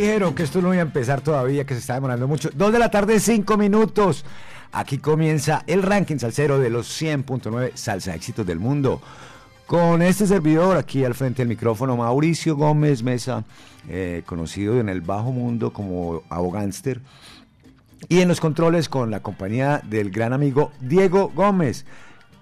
Dijeron que esto no iba a empezar todavía, que se está demorando mucho. Dos de la tarde, cinco minutos. Aquí comienza el ranking salsero de los 100.9 salsa éxitos del mundo. Con este servidor aquí al frente del micrófono, Mauricio Gómez Mesa, eh, conocido en el bajo mundo como Abogánster. Y en los controles con la compañía del gran amigo Diego Gómez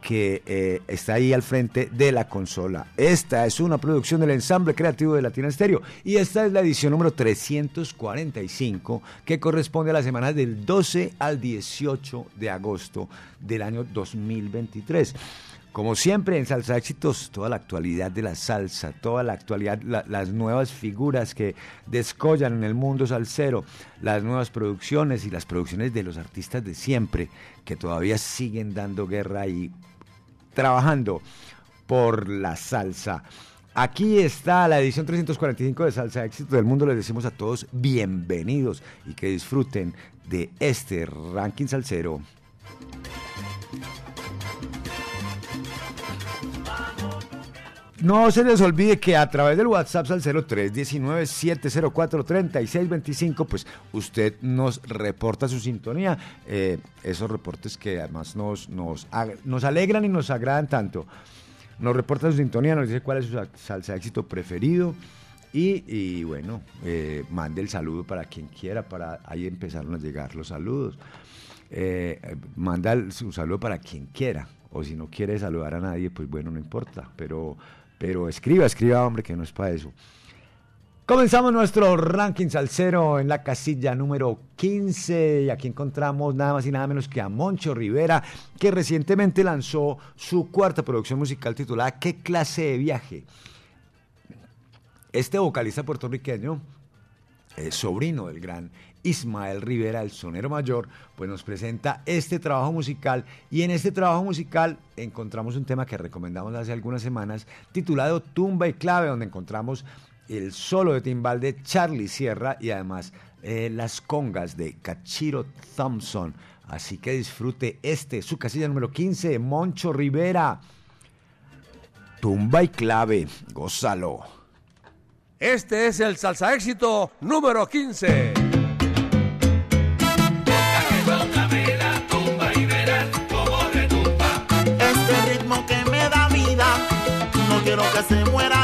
que eh, está ahí al frente de la consola. Esta es una producción del ensamble creativo de Latina Estéreo y esta es la edición número 345 que corresponde a la semana del 12 al 18 de agosto del año 2023. Como siempre en Salsa Éxitos, toda la actualidad de la salsa, toda la actualidad, las nuevas figuras que descollan en el mundo salsero, las nuevas producciones y las producciones de los artistas de siempre que todavía siguen dando guerra y trabajando por la salsa. Aquí está la edición 345 de Salsa Éxito del Mundo. Les decimos a todos bienvenidos y que disfruten de este ranking salsero No se les olvide que a través del WhatsApp al 0319-704-3625, pues usted nos reporta su sintonía. Eh, esos reportes que además nos, nos, nos alegran y nos agradan tanto. Nos reporta su sintonía, nos dice cuál es su salsa éxito preferido. Y, bueno, eh, mande el saludo para quien quiera, para ahí empezaron a llegar los saludos. Eh, manda su saludo para quien quiera, o si no quiere saludar a nadie, pues bueno, no importa, pero pero escriba, escriba, hombre, que no es para eso. Comenzamos nuestro ranking salsero en la casilla número 15 y aquí encontramos nada más y nada menos que a Moncho Rivera, que recientemente lanzó su cuarta producción musical titulada ¿Qué clase de viaje? Este vocalista puertorriqueño, es sobrino del gran Ismael Rivera, el sonero mayor, pues nos presenta este trabajo musical y en este trabajo musical encontramos un tema que recomendamos hace algunas semanas titulado Tumba y Clave, donde encontramos el solo de timbal de Charlie Sierra y además eh, las congas de Cachiro Thompson. Así que disfrute este, su casilla número 15, Moncho Rivera. Tumba y clave, gózalo. Este es el salsa éxito número 15. Quiero que se muera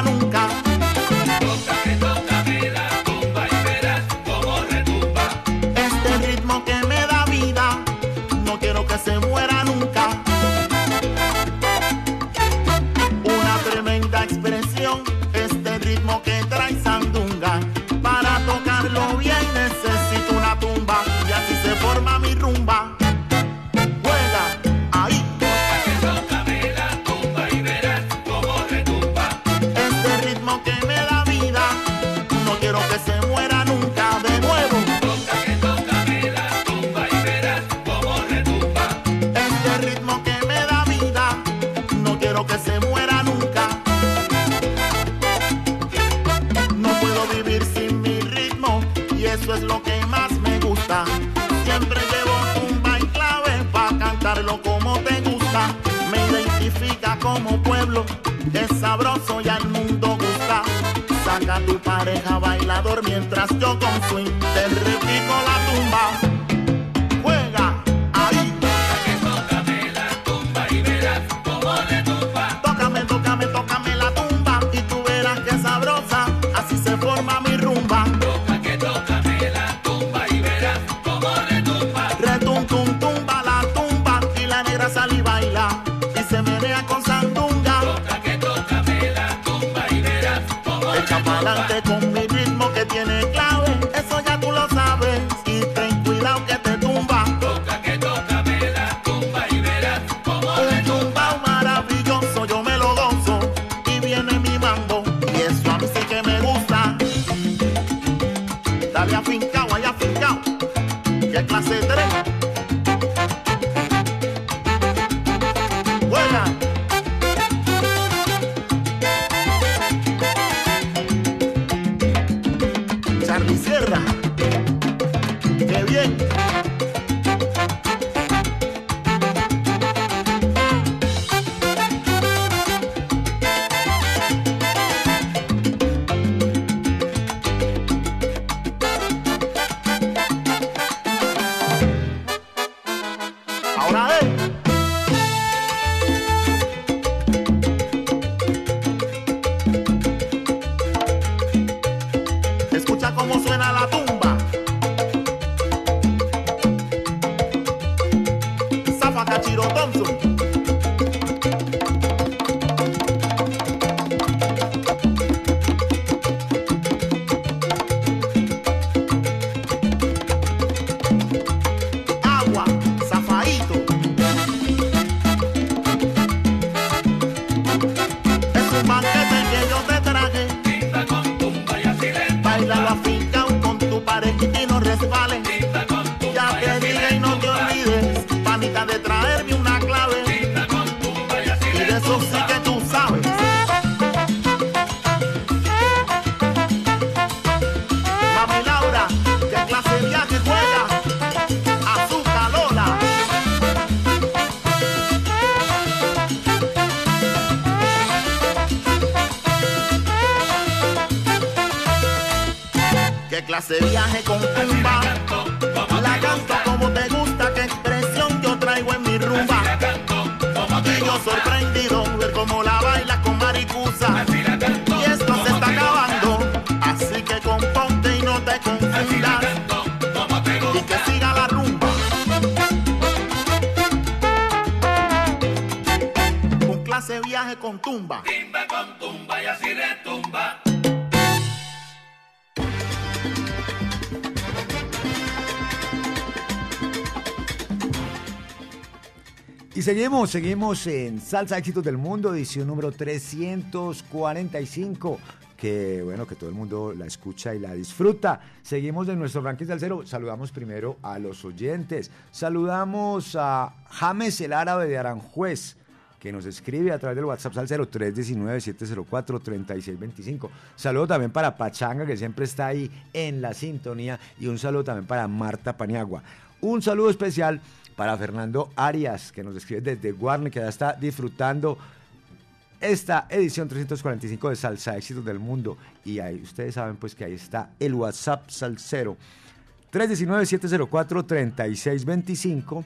Yo con swing te repito la tumba. Juega, ahí Toca que tócame la tumba y verás, como le tumba. Tócame, tócame, tócame la tumba. Y tú verás que sabrosa, así se forma mi rumba. Toca que tócame la tumba y verás, cómo le tumba. Retum tum tumba, la tumba. Y la negra sale y baila. Y se me vean con sandunga. Toca que tócame la tumba y verás tiene claro. Seguimos, en Salsa Éxitos del Mundo, edición número 345. Que bueno, que todo el mundo la escucha y la disfruta. Seguimos en nuestro ranking cero. Saludamos primero a los oyentes. Saludamos a James el Árabe de Aranjuez, que nos escribe a través del WhatsApp Salcero 319-704-3625. Saludo también para Pachanga, que siempre está ahí en la sintonía. Y un saludo también para Marta Paniagua. Un saludo especial para Fernando Arias, que nos escribe desde Guarne, que ya está disfrutando esta edición 345 de Salsa Éxitos del Mundo. Y ahí ustedes saben pues que ahí está el WhatsApp Salcero 319-704-3625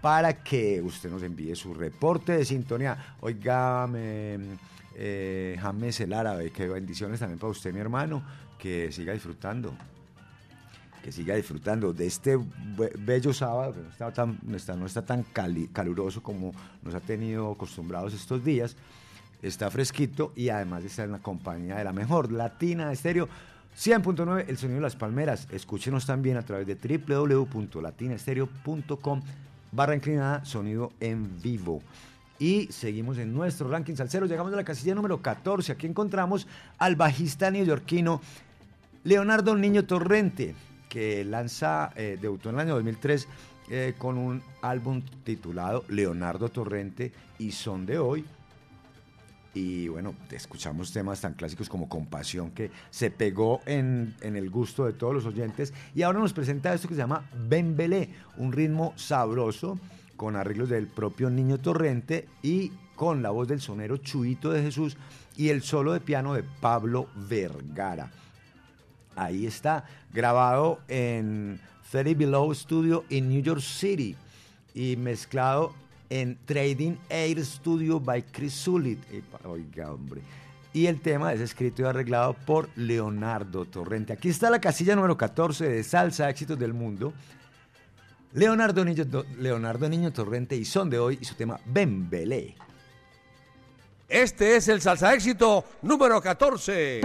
para que usted nos envíe su reporte de sintonía. Oiga, eh, James el Árabe, que bendiciones también para usted, mi hermano, que siga disfrutando que siga disfrutando de este be- bello sábado, que no está tan, no está, no está tan caluroso como nos ha tenido acostumbrados estos días. Está fresquito y además está en la compañía de la mejor Latina Estéreo 100.9, el sonido de las palmeras. Escúchenos también a través de www.latinaestereo.com barra inclinada, sonido en vivo. Y seguimos en nuestro ranking salsero. Llegamos a la casilla número 14. Aquí encontramos al bajista neoyorquino Leonardo Niño Torrente, que lanza, eh, debutó en el año 2003 eh, con un álbum titulado Leonardo Torrente y Son de Hoy. Y bueno, escuchamos temas tan clásicos como Compasión, que se pegó en, en el gusto de todos los oyentes. Y ahora nos presenta esto que se llama Bembelé, un ritmo sabroso con arreglos del propio Niño Torrente y con la voz del sonero Chuito de Jesús y el solo de piano de Pablo Vergara. Ahí está, grabado en 30 Below Studio en New York City y mezclado en Trading Air Studio by Chris Zulit. Epa, Oiga, hombre. Y el tema es escrito y arreglado por Leonardo Torrente. Aquí está la casilla número 14 de Salsa Éxitos del Mundo. Leonardo Niño, Leonardo Niño Torrente y son de hoy y su tema Bembelé. Este es el salsa éxito número 14.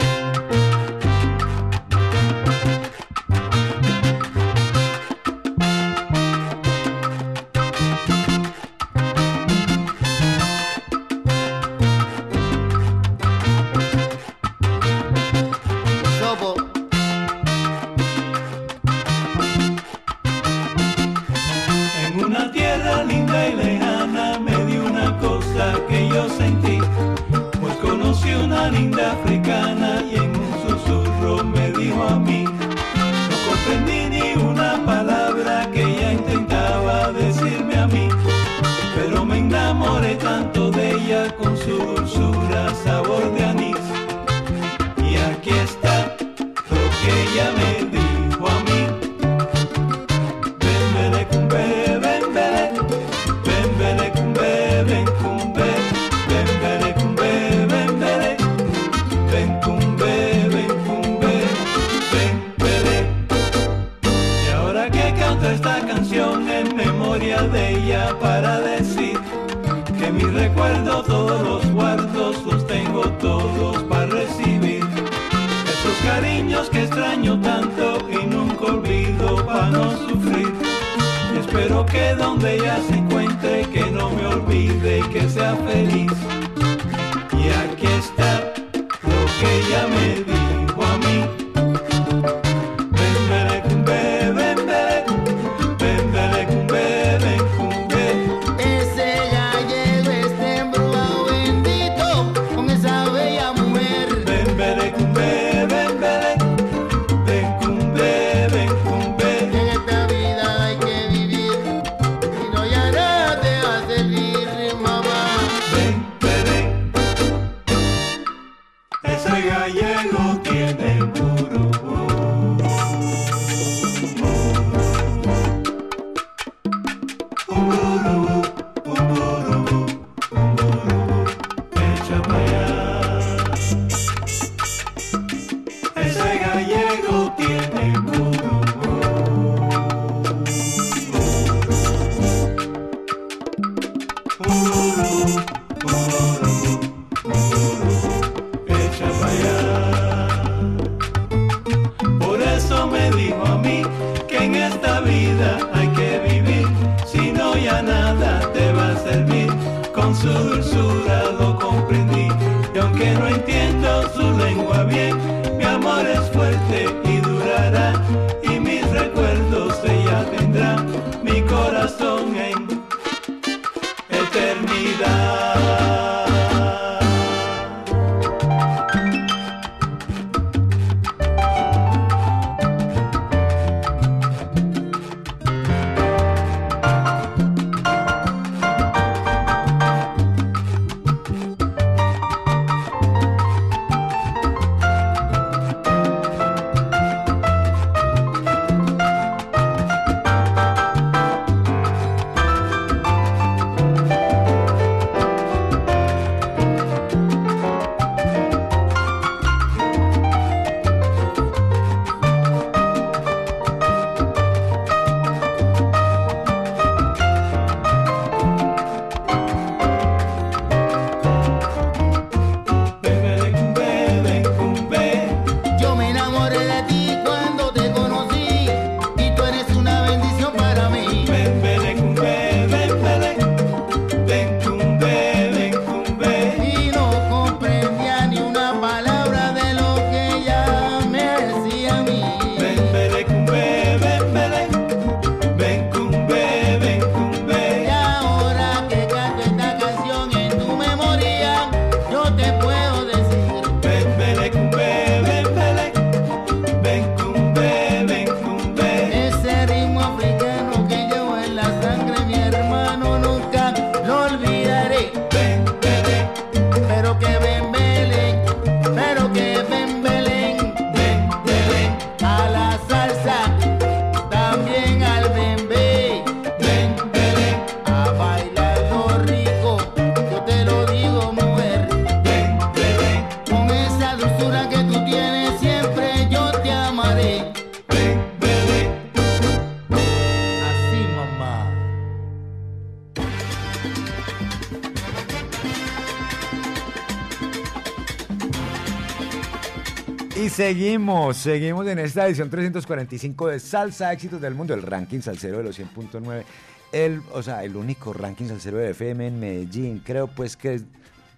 Seguimos, seguimos en esta edición 345 de Salsa Éxitos del Mundo, el ranking salsero de los 100.9. El, o sea, el único ranking salsero de FM en Medellín. Creo pues que es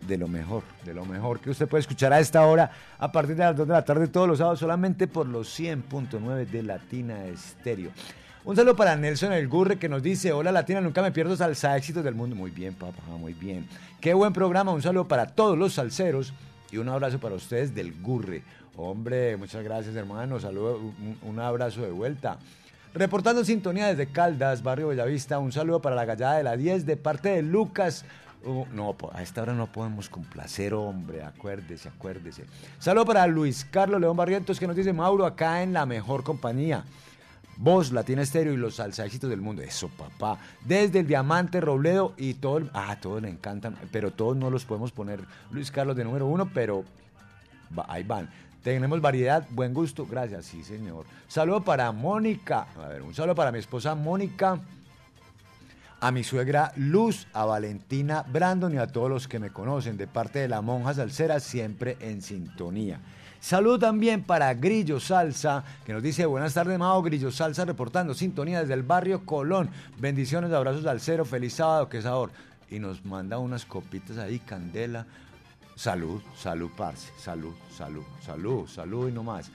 de lo mejor, de lo mejor que usted puede escuchar a esta hora a partir de las 2 de la tarde todos los sábados solamente por los 100.9 de Latina Estéreo. Un saludo para Nelson El Gurre que nos dice, hola Latina, nunca me pierdo salsa éxitos del mundo. Muy bien, papá, muy bien. Qué buen programa, un saludo para todos los salseros y un abrazo para ustedes del Gurre. Hombre, muchas gracias hermano, saludo, un, abrazo de vuelta. Reportando sintonía desde Caldas, barrio Bellavista, un saludo para la gallada de la 10 de parte de Lucas. Uh, no, a esta hora no podemos complacer, hombre, acuérdese, acuérdese. Saludo para Luis Carlos León Barrientos que nos dice Mauro acá en la mejor compañía. Voz, Latina Estéreo y los salsa éxitos del mundo. Eso, papá. Desde el Diamante, Robledo y todo. el- ah, todos le encantan, pero todos no los podemos poner Luis Carlos de número uno, pero ahí van. Tenemos variedad, buen gusto, gracias, sí señor. Saludo para Mónica, a ver, un saludo para mi esposa Mónica. a mi suegra Luz, a Valentina Brandon y a todos los que me conocen de parte de la monja salsera, siempre en sintonía. Saludo también para Grillo Salsa, que nos dice buenas tardes, Mao Grillo Salsa, reportando sintonía desde el barrio Colón. Bendiciones, abrazos al cero, feliz sábado, qué sabor. Y nos manda unas copitas ahí, candela. Salud, salud, parce, salud, salud, salud, salud y no más.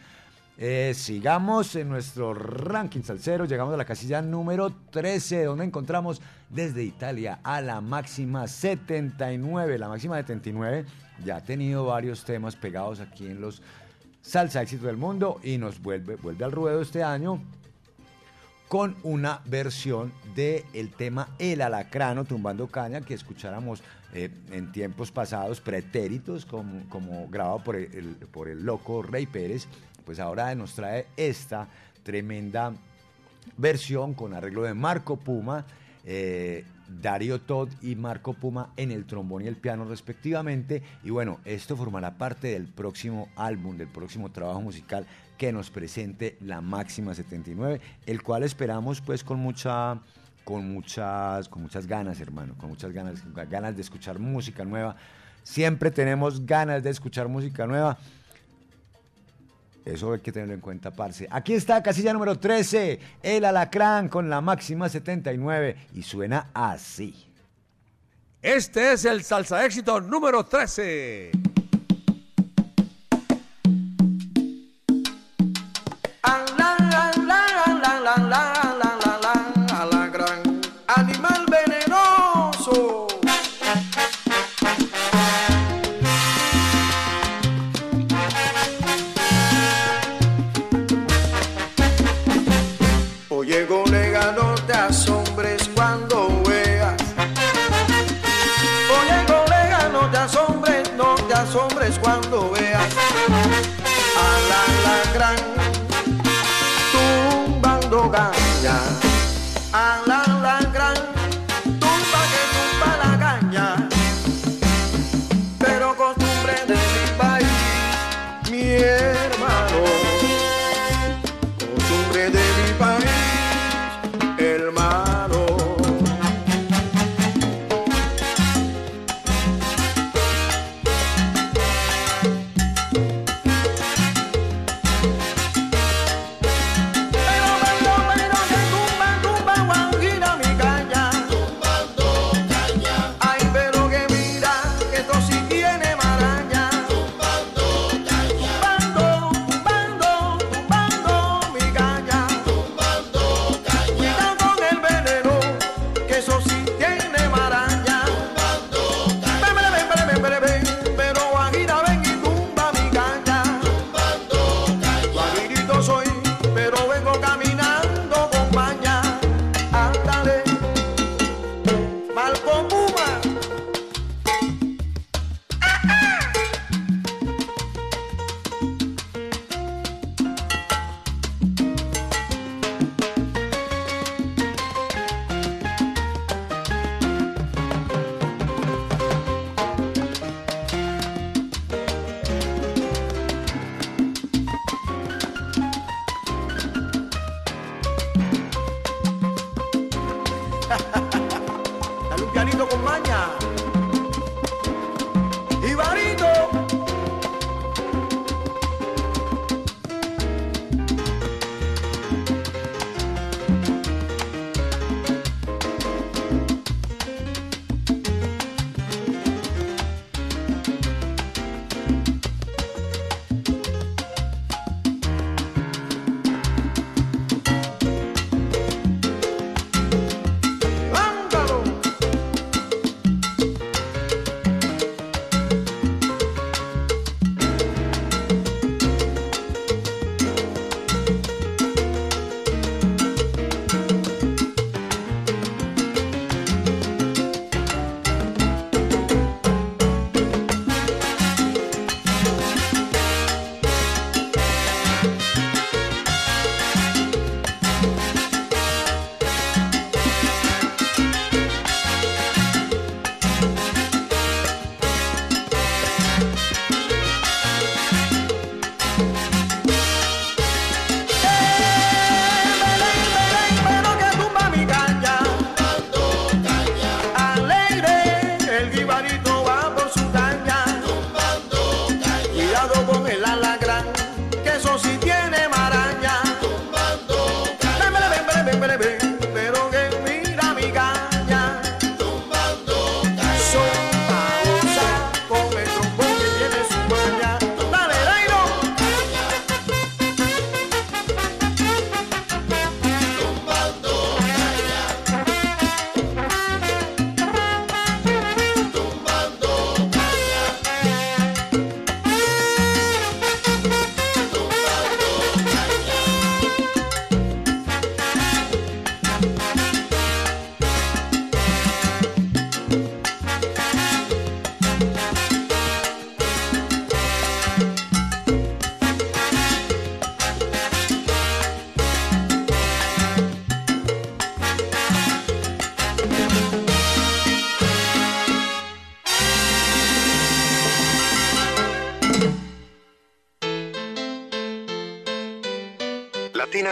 Eh, sigamos en nuestro ranking salsero, llegamos a la casilla número 13, donde encontramos desde Italia a la máxima 79. La máxima 79 ya ha tenido varios temas pegados aquí en los salsa éxito del mundo y nos vuelve, vuelve al ruedo este año con una versión del el tema El Alacrano Tumbando Caña que escucháramos eh, en tiempos pasados, pretéritos, como, grabado por el, por el loco Rey Pérez, pues ahora nos trae esta tremenda versión con arreglo de Marco Puma, eh, Dario Todd y Marco Puma en el trombón y el piano respectivamente. Y bueno, esto formará parte del próximo álbum, del próximo trabajo musical que nos presente la máxima 79, el cual esperamos pues con mucha con muchas con muchas ganas, hermano, con muchas ganas, ganas de escuchar música nueva. Siempre tenemos ganas de escuchar música nueva. Eso hay que tenerlo en cuenta, parce. Aquí está casilla número 13, el alacrán con la máxima 79 y suena así. Este es el salsa éxito número 13.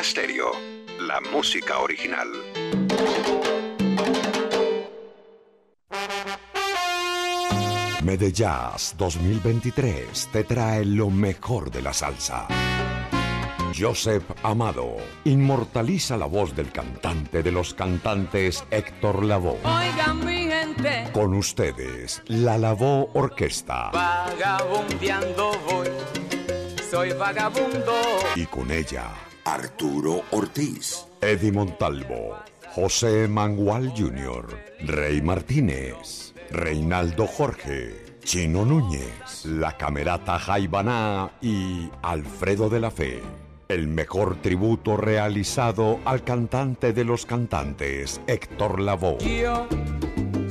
Latina Stereo, la música original. Medellas 2023 te trae lo mejor de la salsa. Joseph Amado inmortaliza la voz del cantante de los cantantes Héctor Lavoe. Oigan mi gente, Con ustedes, la Lavoe Orquesta. vagabundeando voy, soy vagabundo. Y con ella, Arturo Ortiz, Eddie Montalvo, José Mangual Jr., Rey Martínez, Reinaldo Jorge, Chino Núñez, la Camerata Jaibaná y Alfredo de la Fe. El mejor tributo realizado al cantante de los cantantes, Héctor Lavoe.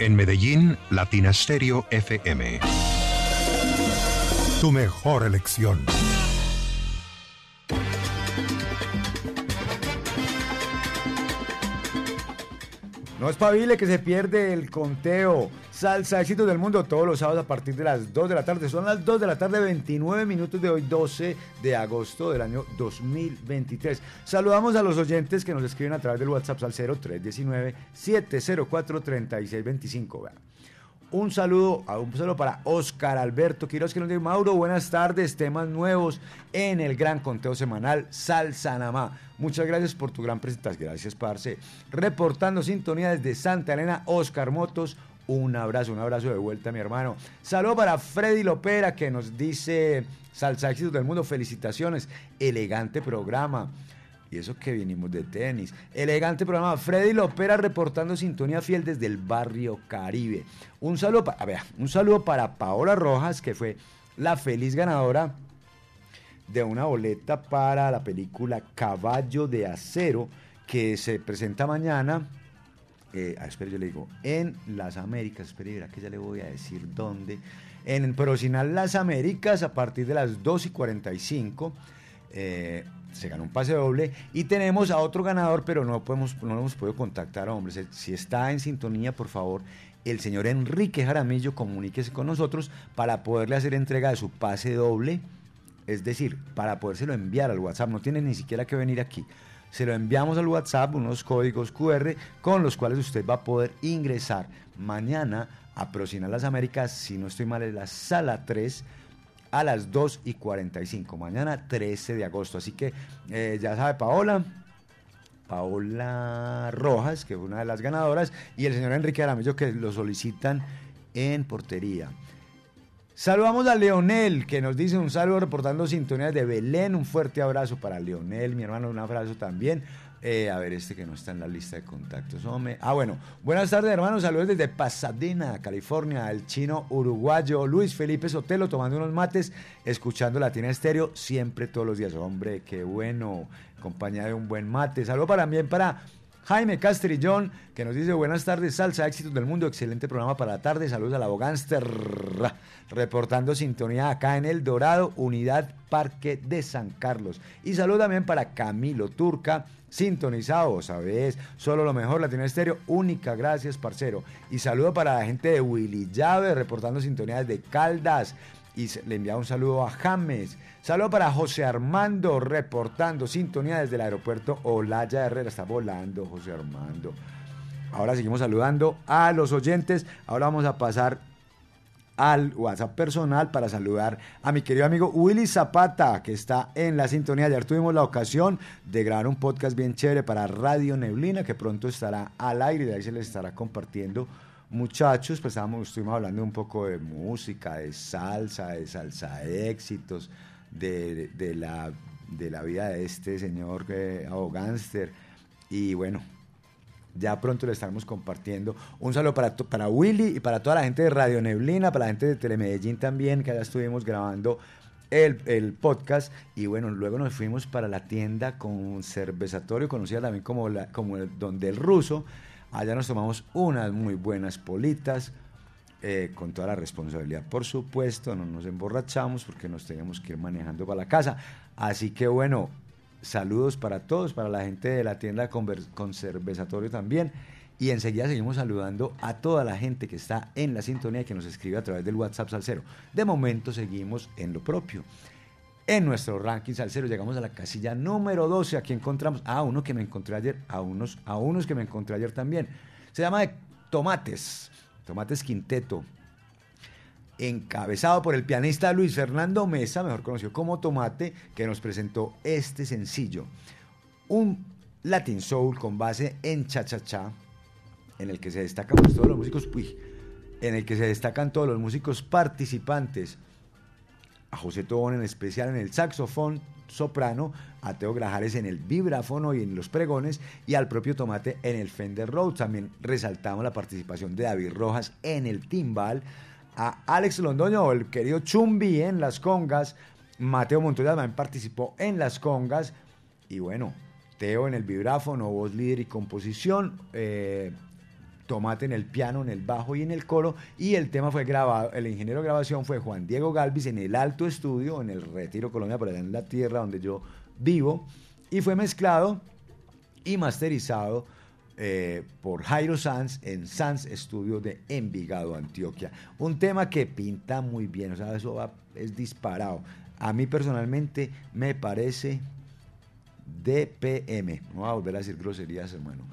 En Medellín, Latina Stereo FM. Tu mejor elección. No espabile que se pierde el conteo. Salsa éxitos del mundo todos los sábados a partir de las 2 de la tarde. Son las 2 de la tarde, 29 minutos de hoy, 12 de agosto del año 2023. Saludamos a los oyentes que nos escriben a través del WhatsApp al 0319-704-3625. Vean. Un saludo, un saludo para Oscar Alberto Quiroz que nos dice, Mauro, buenas tardes, temas nuevos en el gran conteo semanal Salsa Namá. Muchas gracias por tu gran presentación. Gracias, Parce. Reportando sintonía desde Santa Elena, Oscar Motos. Un abrazo, un abrazo de vuelta, mi hermano. Saludo para Freddy Lopera que nos dice Salsa Éxitos del Mundo. Felicitaciones. Elegante programa. Y eso que vinimos de tenis. Elegante programa. Freddy Lopera reportando sintonía fiel desde el barrio Caribe. Un saludo, para, un saludo para Paola Rojas, que fue la feliz ganadora de una boleta para la película Caballo de Acero, que se presenta mañana. Eh, espere, yo le digo, en las Américas, espere, verá que ya le voy a decir dónde. En Procinal Las Américas, a partir de las 2 y 45. Eh, se ganó un pase doble y tenemos a otro ganador, pero no, podemos, no lo hemos podido contactar, hombre. Si- está en sintonía, por favor, el señor Enrique Jaramillo, comuníquese con nosotros para poderle hacer entrega de su pase doble, es decir, para podérselo enviar al WhatsApp. No tiene ni siquiera que venir aquí. Se lo enviamos al WhatsApp, unos códigos QR con los cuales usted va a poder ingresar mañana a Procinal Las Américas, si no estoy mal, es la sala 3 a las 2 y 45, mañana 13 de agosto. Así que eh, ya sabe Paola, Paola Rojas, que fue una de las ganadoras, y el señor Enrique Aramillo, que lo solicitan en portería. Saludamos a Leonel, que nos dice un saludo reportando sintonías de Belén. Un fuerte abrazo para Leonel, mi hermano, un abrazo también. Eh, a ver, este que no está en la lista de contactos, hombre. Ah, bueno. Buenas tardes, hermanos. Saludos desde Pasadena, California. El chino uruguayo Luis Felipe Sotelo tomando unos mates, escuchando Latina Estéreo siempre, todos los días. Hombre, qué bueno. Compañía de un buen mate. Saludos también para Jaime Castrillón, que nos dice buenas tardes, salsa, éxitos del mundo, excelente programa para la tarde, saludos a la Bogánster, reportando sintonía acá en El Dorado, Unidad Parque de San Carlos. Y saludos también para Camilo Turca, sintonizado, ¿sabes? Solo lo mejor, Latino Estéreo, única, gracias, parcero. Y saludo para la gente de Willy Llave, reportando sintonías de Caldas. Y le envía un saludo a James. Saludo para José Armando, reportando sintonía desde el aeropuerto Olaya Herrera. Está volando José Armando. Ahora seguimos saludando a los oyentes. Ahora vamos a pasar al WhatsApp personal para saludar a mi querido amigo Willy Zapata, que está en la sintonía. Ayer tuvimos la ocasión de grabar un podcast bien chévere para Radio Neblina, que pronto estará al aire y de ahí se les estará compartiendo. Muchachos, pues estábamos, estuvimos hablando un poco de música, de salsa, de salsa éxitos, de, la, de la vida de este señor eh, gánster Y bueno, ya pronto le estaremos compartiendo. Un saludo para, para Willy y para toda la gente de Radio Neblina, para la gente de Telemedellín también, que allá estuvimos grabando el, el podcast. Y bueno, luego nos fuimos para la tienda con cervezatorio, conocida también como, la, como el Donde el Ruso. Allá nos tomamos unas muy buenas politas. Eh, con toda la responsabilidad, por supuesto, no nos emborrachamos porque nos teníamos que ir manejando para la casa. Así que bueno, saludos para todos, para la gente de la tienda Conver- con cervezatorio también. Y enseguida seguimos saludando a toda la gente que está en la sintonía y que nos escribe a través del WhatsApp Salcero. De momento seguimos en lo propio. En nuestro ranking salsero llegamos a la casilla número 12. Aquí encontramos a uno que me encontré ayer, a unos, a unos que me encontré ayer también. Se llama de Tomates, Tomates Quinteto. Encabezado por el pianista Luis Fernando Mesa, mejor conocido como Tomate, que nos presentó este sencillo. Un Latin Soul con base en cha-cha-cha, en el que se destacan pues, todos los músicos, uy, en el que se destacan todos los músicos participantes a José Tobón en especial en el saxofón soprano, a Teo Grajares en el vibráfono y en los pregones, y al propio Tomate en el Fender Rhodes. También resaltamos la participación de David Rojas en el timbal, a Alex Londoño, el querido Chumbi en las congas, Mateo Montoya también participó en las congas, y bueno, Teo en el vibráfono, voz líder y composición, eh, Tomate en el piano, en el bajo y en el coro. Y el tema fue grabado, el ingeniero de grabación fue Juan Diego Galvis en el Alto Estudio, en el Retiro Colombia, por allá en la tierra donde yo vivo. Y fue mezclado y masterizado eh, por Jairo Sanz en Sanz Estudio de Envigado, Antioquia. Un tema que pinta muy bien, o sea, eso es disparado. A mí personalmente me parece DPM. No voy a volver a decir groserías, hermano.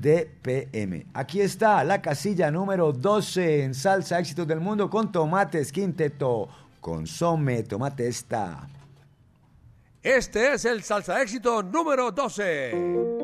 DPM. Aquí está la casilla número 12 en Salsa Éxitos del Mundo con Tomates Quinteto. Consome, tomate esta. Este es el salsa éxito número 12.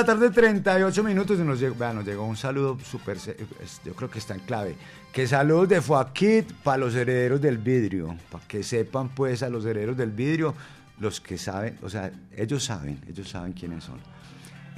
La tarde, 38 minutos. Y nos llegó, nos llegó un saludo súper. Yo creo que está en clave. Que saludos de Foakit para los herederos del vidrio. Para que sepan, pues, a los herederos del vidrio, los que saben, o sea, ellos saben, ellos saben quiénes son.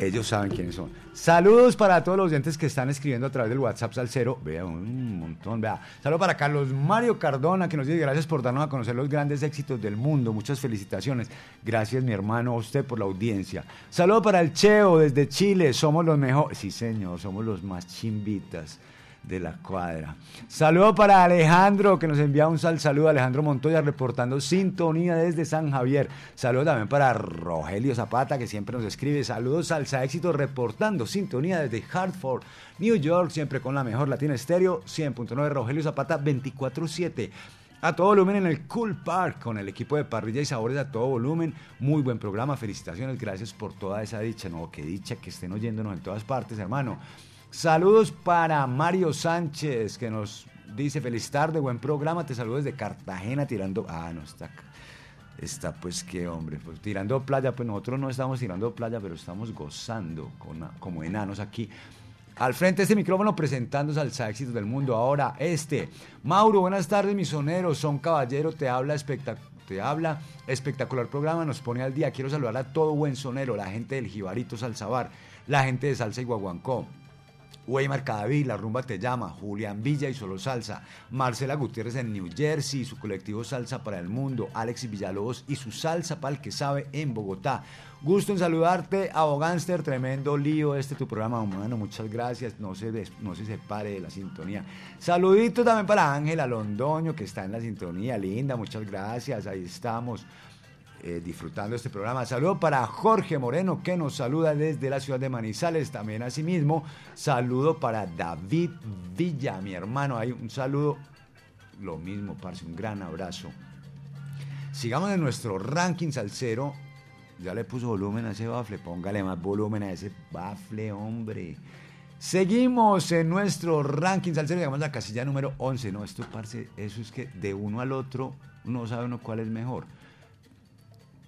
Ellos saben quiénes son. Saludos para todos los oyentes que están escribiendo a través del WhatsApp Salcero. Vea, un montón, vea. Saludos para Carlos Mario Cardona, que nos dice gracias por darnos a conocer los grandes éxitos del mundo. Muchas felicitaciones. Gracias, mi hermano, a usted por la audiencia. Saludos para el Cheo desde Chile. Somos los mejores. Sí, señor, somos los más chimbitas de la cuadra. Saludo para Alejandro, que nos envía un sal saludo. Alejandro Montoya reportando sintonía desde San Javier. Saludo también para Rogelio Zapata, que siempre nos escribe. Saludos Salsa Éxito reportando sintonía desde Hartford, New York, siempre con la mejor Latina Estéreo 100.9 Rogelio Zapata 24-7. A todo volumen en el Cool Park con el equipo de parrilla y sabores a todo volumen. Muy buen programa, felicitaciones, gracias por toda esa dicha. No, qué dicha que estén oyéndonos en todas partes, hermano. Saludos para Mario Sánchez, que nos dice feliz tarde, buen programa. Te saludo desde Cartagena tirando. Ah, no está. Está pues qué hombre, pues tirando playa, pues nosotros no estamos tirando playa, pero estamos gozando con- como enanos aquí. Al frente de este micrófono presentando Salsa Éxitos del Mundo. Ahora este. Mauro, buenas tardes, mis soneros. Son caballero, te habla espectacular. Te habla, espectacular programa, nos pone al día. Quiero saludar a todo buen sonero, la gente del Jibarito Salsabar, la gente de Salsa y Guaguancó, Weimar Cadavid, La Rumba Te Llama, Julián Villa y Solo Salsa, Marcela Gutiérrez en New Jersey, su colectivo Salsa para el Mundo, Alex Villalobos y su Salsa para el que sabe en Bogotá. Gusto en saludarte, Abogánster, tremendo lío este tu programa, humano, muchas gracias, no se, des- no se separe de la sintonía. Saludito también para Ángela Londoño, que está en la sintonía, linda, muchas gracias, ahí estamos eh, disfrutando este programa. Saludo para Jorge Moreno que nos saluda desde la ciudad de Manizales. También asimismo, saludo para David Villa, mi hermano. Hay un saludo, lo mismo, parce, un gran abrazo. Sigamos en nuestro ranking salsero. Ya le puso volumen a ese bafle, póngale más volumen a ese bafle, hombre. Seguimos en nuestro ranking salsero, llegamos a la casilla número 11. No, esto, parce, eso es que de uno al otro no sabe uno cuál es mejor.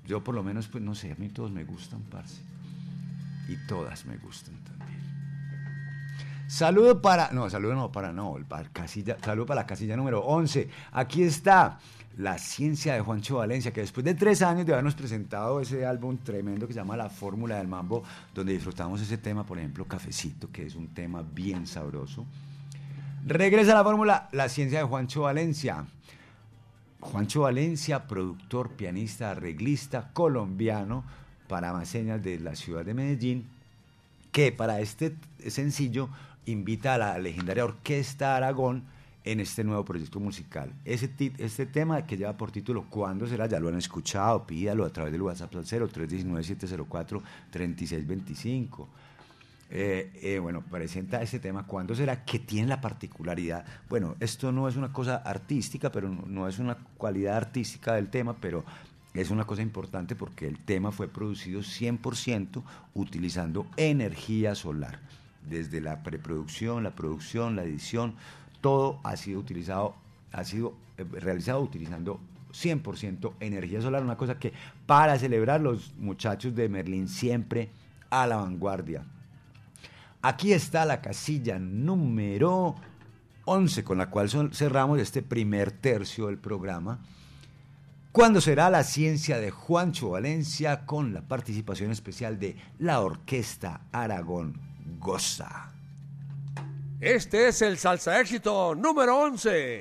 Yo por lo menos, pues no sé, a mí todos me gustan, parce. Y todas me gustan también. Saludo para, no, saludo no, para no, para casilla, saludo para la casilla número 11. Aquí está la ciencia de Juancho Valencia, que después de tres años de habernos presentado ese álbum tremendo que se llama La Fórmula del Mambo, donde disfrutamos ese tema, por ejemplo, Cafecito, que es un tema bien sabroso. Regresa la fórmula La ciencia de Juancho Valencia. Juancho Valencia, productor, pianista, arreglista colombiano para más señas de la ciudad de Medellín, que para este sencillo invita a la legendaria Orquesta Aragón en este nuevo proyecto musical. Este tema que lleva por título ¿Cuándo será? Ya lo han escuchado, pídalo a través del WhatsApp al 319-704-3625. Eh, eh, bueno, presenta este tema, ¿cuándo será? Que tiene la particularidad, bueno, esto no es una cosa artística, pero no, no es una cualidad artística del tema, pero es una cosa importante porque el tema fue producido 100% utilizando energía solar. Desde la preproducción, la producción, la edición, todo ha sido utilizado, ha sido eh, realizado utilizando 100% energía solar, una cosa que para celebrar los muchachos de Merlín siempre a la vanguardia. Aquí está la casilla número 11 con la cual cerramos este primer tercio del programa. ¿Cuándo será la ciencia de Juancho Valencia con la participación especial de la Orquesta Aragón Goza? Este es el salsa éxito número 11.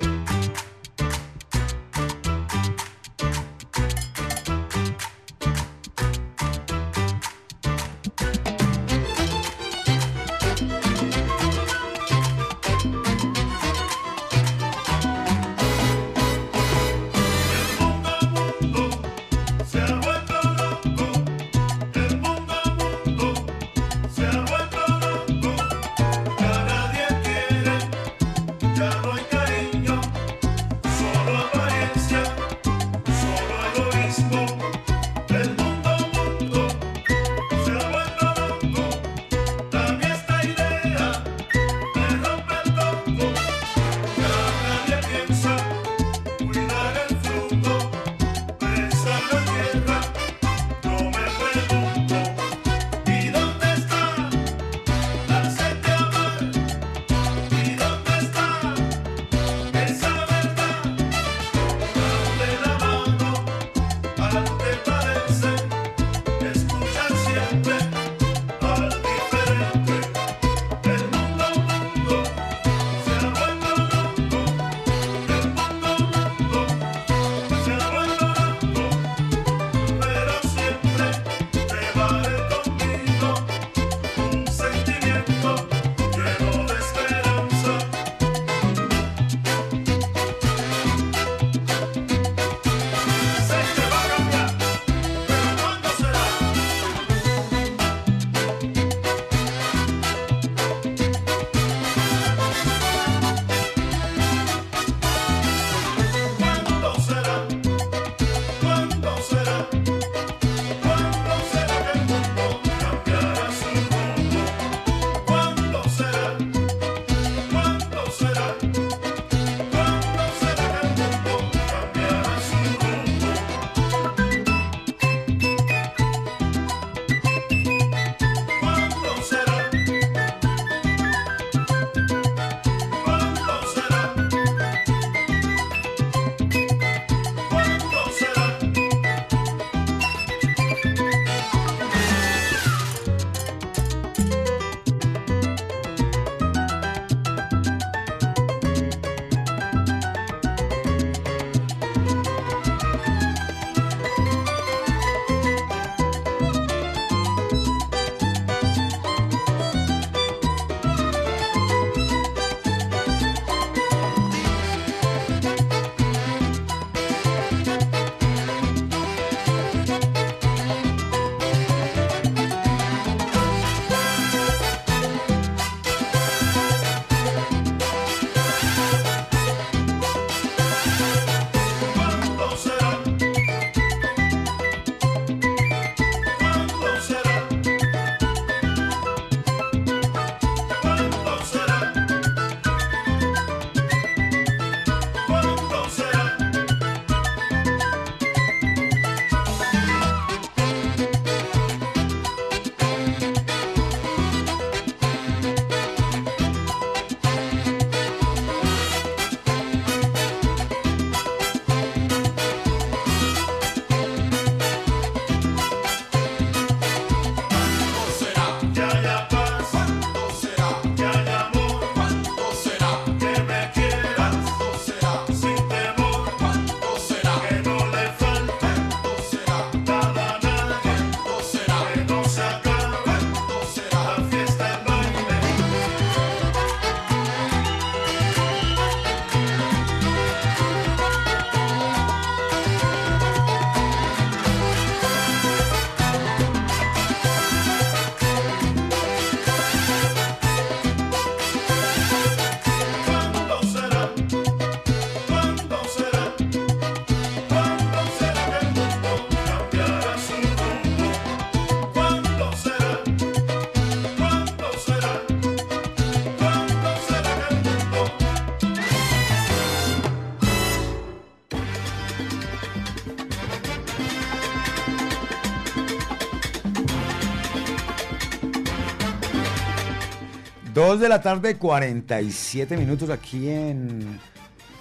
2 de la tarde, 47 minutos aquí en,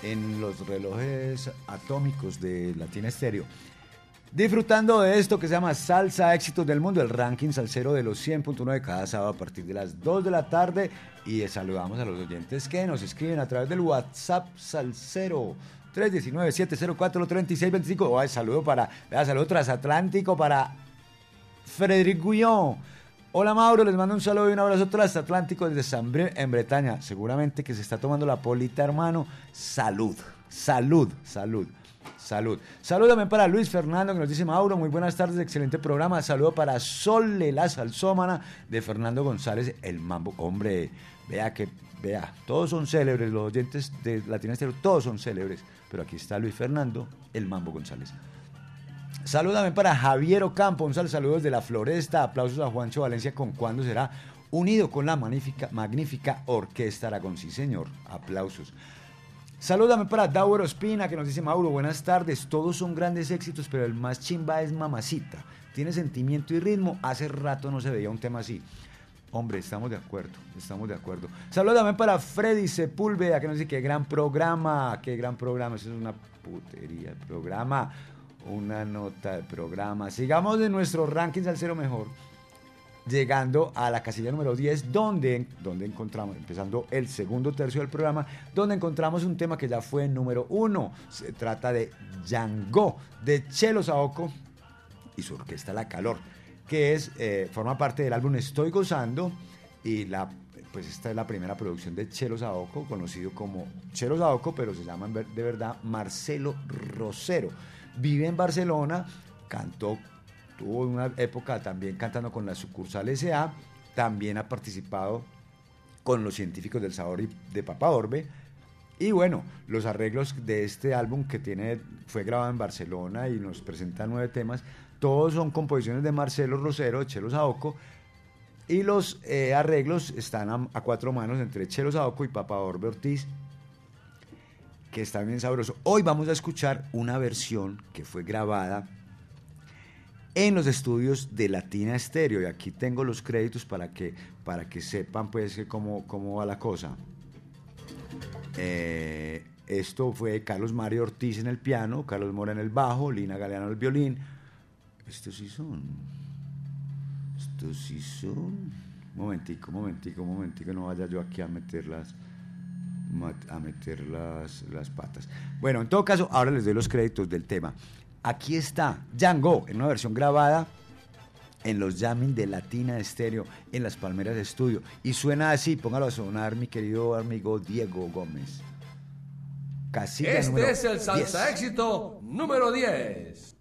en los relojes atómicos de Latina Estéreo. Disfrutando de esto que se llama Salsa Éxitos del Mundo, el ranking salsero de los 100.9 cada sábado a partir de las 2 de la tarde. Y saludamos a los oyentes que nos escriben a través del WhatsApp salsero 319-704-3625. Ay, saludo para, saludo transatlántico para Frederic Guillón. Hola Mauro, les mando un saludo y un abrazo transatlántico desde Saint-Brieuc en Bretaña. Seguramente que se está tomando la polita, hermano. Salud, salud, salud. Salud. Saludo también para Luis Fernando que nos dice Mauro, muy buenas tardes, excelente programa. Saludo para Sole la salsómana de Fernando González, el mambo. Hombre, vea que, vea, todos son célebres, los oyentes de Latina Estéreo, todos son célebres. Pero aquí está Luis Fernando, el mambo González. También para Javier Ocampo, un saludo desde la Floresta. Aplausos a Juancho Valencia con cuándo será unido con la magnífica, magnífica Orquesta Aragón. Sí, señor. Aplausos. Salúdame para Dauer Ospina que nos dice Mauro, buenas tardes. Todos son grandes éxitos, pero el más chimba es Mamacita. Tiene sentimiento y ritmo. Hace rato no se veía un tema así. Hombre, estamos de acuerdo, estamos de acuerdo. Saludos para Freddy Sepúlveda, que nos dice qué gran programa, qué gran programa. Eso es una putería de programa, una nota de programa. Sigamos de nuestro rankings al cero mejor llegando a la casilla número 10, donde, donde encontramos, empezando el segundo tercio del programa, donde encontramos un tema que ya fue número uno. Se trata de Django, de Chelo Saoko y su orquesta La Calor, que es, eh, forma parte del álbum Estoy Gozando y la, pues esta es la primera producción de Chelo Saoko, conocido como Chelo Saoko, pero se llama de verdad Marcelo Rosero. Vive en Barcelona, cantó Tuvo una época también cantando con la sucursal SA, también ha participado con los científicos del sabor de Papa Orbe. Y bueno, los arreglos de este álbum que tiene, fue grabado en Barcelona y nos presenta nueve temas, todos son composiciones de Marcelo Rosero, Chelo Saoco, y los eh, arreglos están a, a, cuatro manos entre Chelo Saoco y Papa Orbe Ortiz, que está bien sabroso. Hoy vamos a escuchar una versión que fue grabada en los estudios de Latina Estéreo. Y aquí tengo los créditos para que, para que sepan pues cómo, cómo va la cosa. Eh, esto fue Carlos Mario Ortiz en el piano, Carlos Mora en el bajo, Lina Galeano en el violín. Estos sí son. Estos sí son. Momentico, momentico, momentico, no vaya yo aquí a meter las, a meter las, las patas. Bueno, en todo caso, ahora les doy los créditos del tema. Aquí está Django en una versión grabada en los jamming de Latina Estéreo en las Palmeras de Estudio. Y suena así, póngalo a sonar mi querido amigo Diego Gómez. Casilla este es el salsa 10. éxito número 10.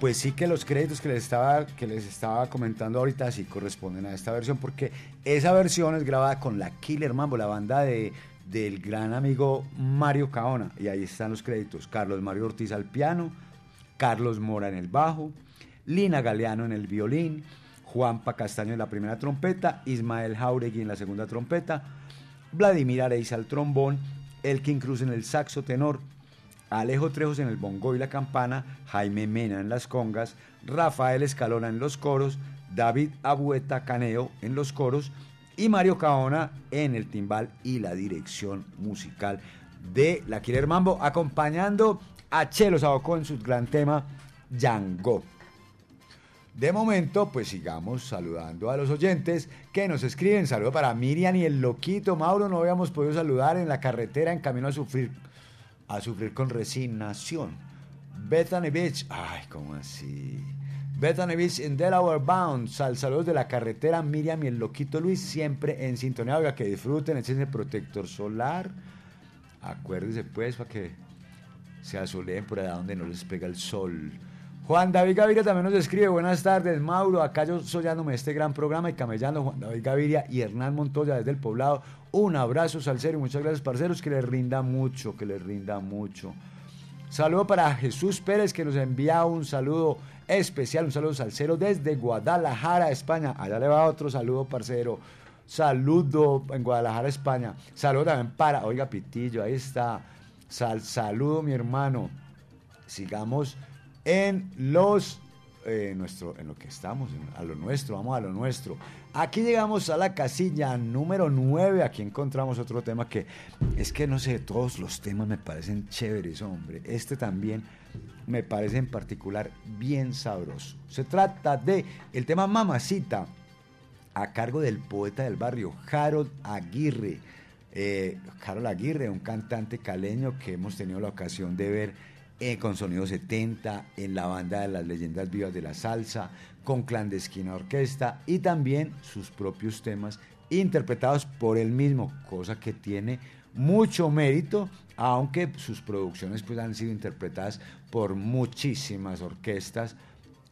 Pues sí que los créditos que les estaba, que les estaba comentando ahorita sí corresponden a esta versión, porque esa versión es grabada con la Killer Mambo, la banda de, del gran amigo Mario Caona. Y ahí están los créditos. Carlos Mario Ortiz al piano, Carlos Mora en el bajo, Lina Galeano en el violín, Juanpa Castaño en la primera trompeta, Ismael Jauregui en la segunda trompeta, Vladimir Areiza al trombón, Elkin Cruz en el saxo tenor, Alejo Trejos en el bongo y la campana, Jaime Mena en las congas, Rafael Escalona en los coros, David Abueta Caneo en los coros y Mario Caona en el timbal y la dirección musical de La Killer Mambo, acompañando a Chelo Sabocó en su gran tema Django. De momento, pues sigamos saludando a los oyentes que nos escriben. Saludo para Miriam y el loquito. Mauro, no habíamos podido saludar en la carretera en camino a sufrir, a sufrir con resignación. Bethany Beach, ay, ¿cómo así? Bethany Beach en Delaware Bound. Sal, saludos de la carretera Miriam y el loquito Luis, siempre en sintonía. Oiga, que disfruten, ese protector solar. Acuérdense pues para que se asoleen por allá donde no les pega el sol. Juan David Gaviria también nos escribe, buenas tardes, Mauro, acá yo soñándome este gran programa y camellando Juan David Gaviria y Hernán Montoya desde el poblado. Un abrazo, Salcero, y muchas gracias, parceros, que les rinda mucho, que les rinda mucho. Saludo para Jesús Pérez, que nos envía un saludo especial, un saludo salsero desde Guadalajara, España. Allá le va otro saludo, parcero. Saludo en Guadalajara, España. Saludo también para, oiga, Pitillo, ahí está. Sal, saludo, mi hermano. Sigamos en los eh, nuestro, en lo que estamos, a lo nuestro, vamos a lo nuestro. Aquí llegamos a la casilla número 9, aquí encontramos otro tema que es que no sé, todos los temas me parecen chéveres, hombre. Este también me parece en particular bien sabroso. Se trata de el tema Mamacita, a cargo del poeta del barrio, Harold Aguirre. Eh, Harold Aguirre, un cantante caleño que hemos tenido la ocasión de ver eh, con Sonido 70, en la banda de las leyendas vivas de la salsa, con Clandestina Orquesta y también sus propios temas interpretados por él mismo, cosa que tiene mucho mérito, aunque sus producciones pues, han sido interpretadas por muchísimas orquestas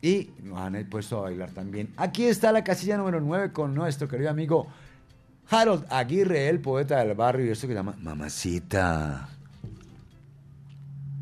y nos han puesto a bailar también. Aquí está la casilla número 9 con nuestro querido amigo Harold Aguirre, el poeta del barrio, y esto que se llama Mamacita.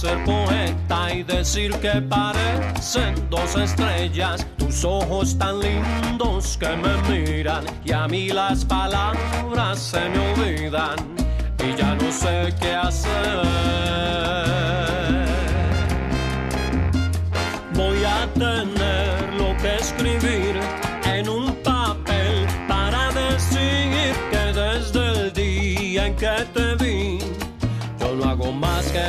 ser poeta y decir que parecen dos estrellas, tus ojos tan lindos que me miran y a mí las palabras se me olvidan y ya no sé qué hacer. Voy a tener lo que escribir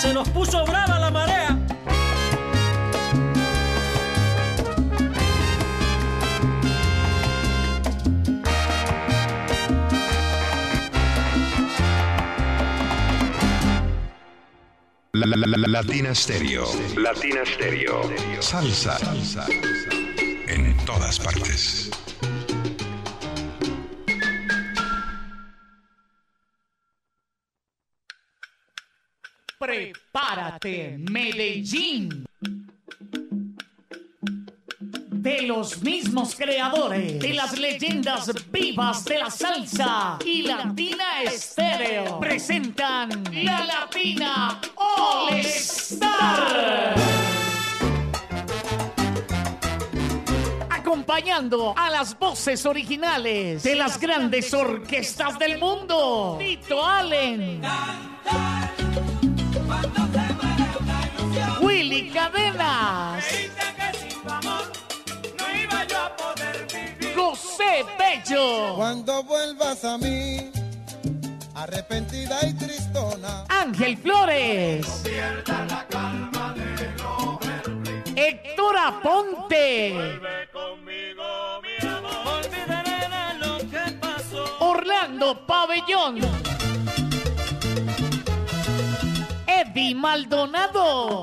Se nos puso brava la marea. La, la, la, la- Latina Stereo. Latina Stereo. Salsa. Salsa. En todas partes. Medellín. De los mismos creadores de las leyendas vivas de la salsa y Latina Estéreo presentan la Latina All Star. Acompañando a las voces originales de las grandes orquestas del mundo. Tito Allen. Willy Cadenas. José Bello. Cuando vuelvas a mí, arrepentida y tristona. Ángel Flores. Héctor Aponte. Orlando Pabellón. Eddie Maldonado.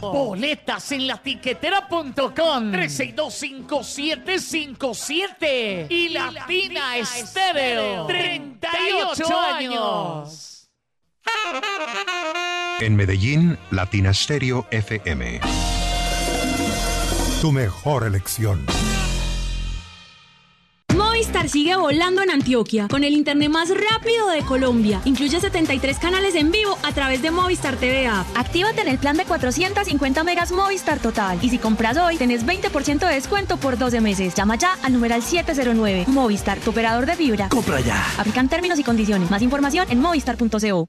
Boletas en la tiquetera.com 3625757 y Latina Estéreo 38 años. En Medellín, Latina Stereo FM. Tu mejor elección. Movistar sigue volando en Antioquia con el internet más rápido de Colombia. Incluye 73 canales en vivo a través de Movistar TV App. Actívate en el plan de 450 megas Movistar Total. Y si compras hoy, tenés 20% de descuento por 12 meses. Llama ya al numeral 709. Movistar, tu operador de fibra. Compra ya. Aplican términos y condiciones. Más información en movistar.co.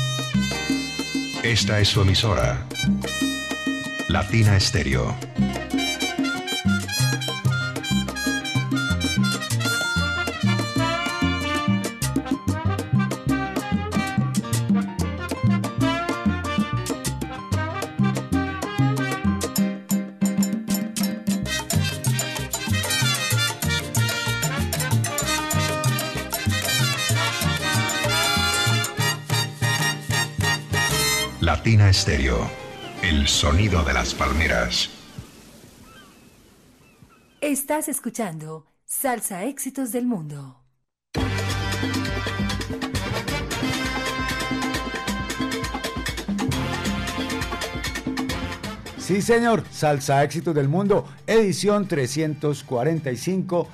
Esta es su emisora. Latina Stereo. Latina Stereo. El sonido de las palmeras. Estás escuchando Salsa Éxitos del Mundo. Sí, señor, Salsa Éxitos del Mundo, edición 345,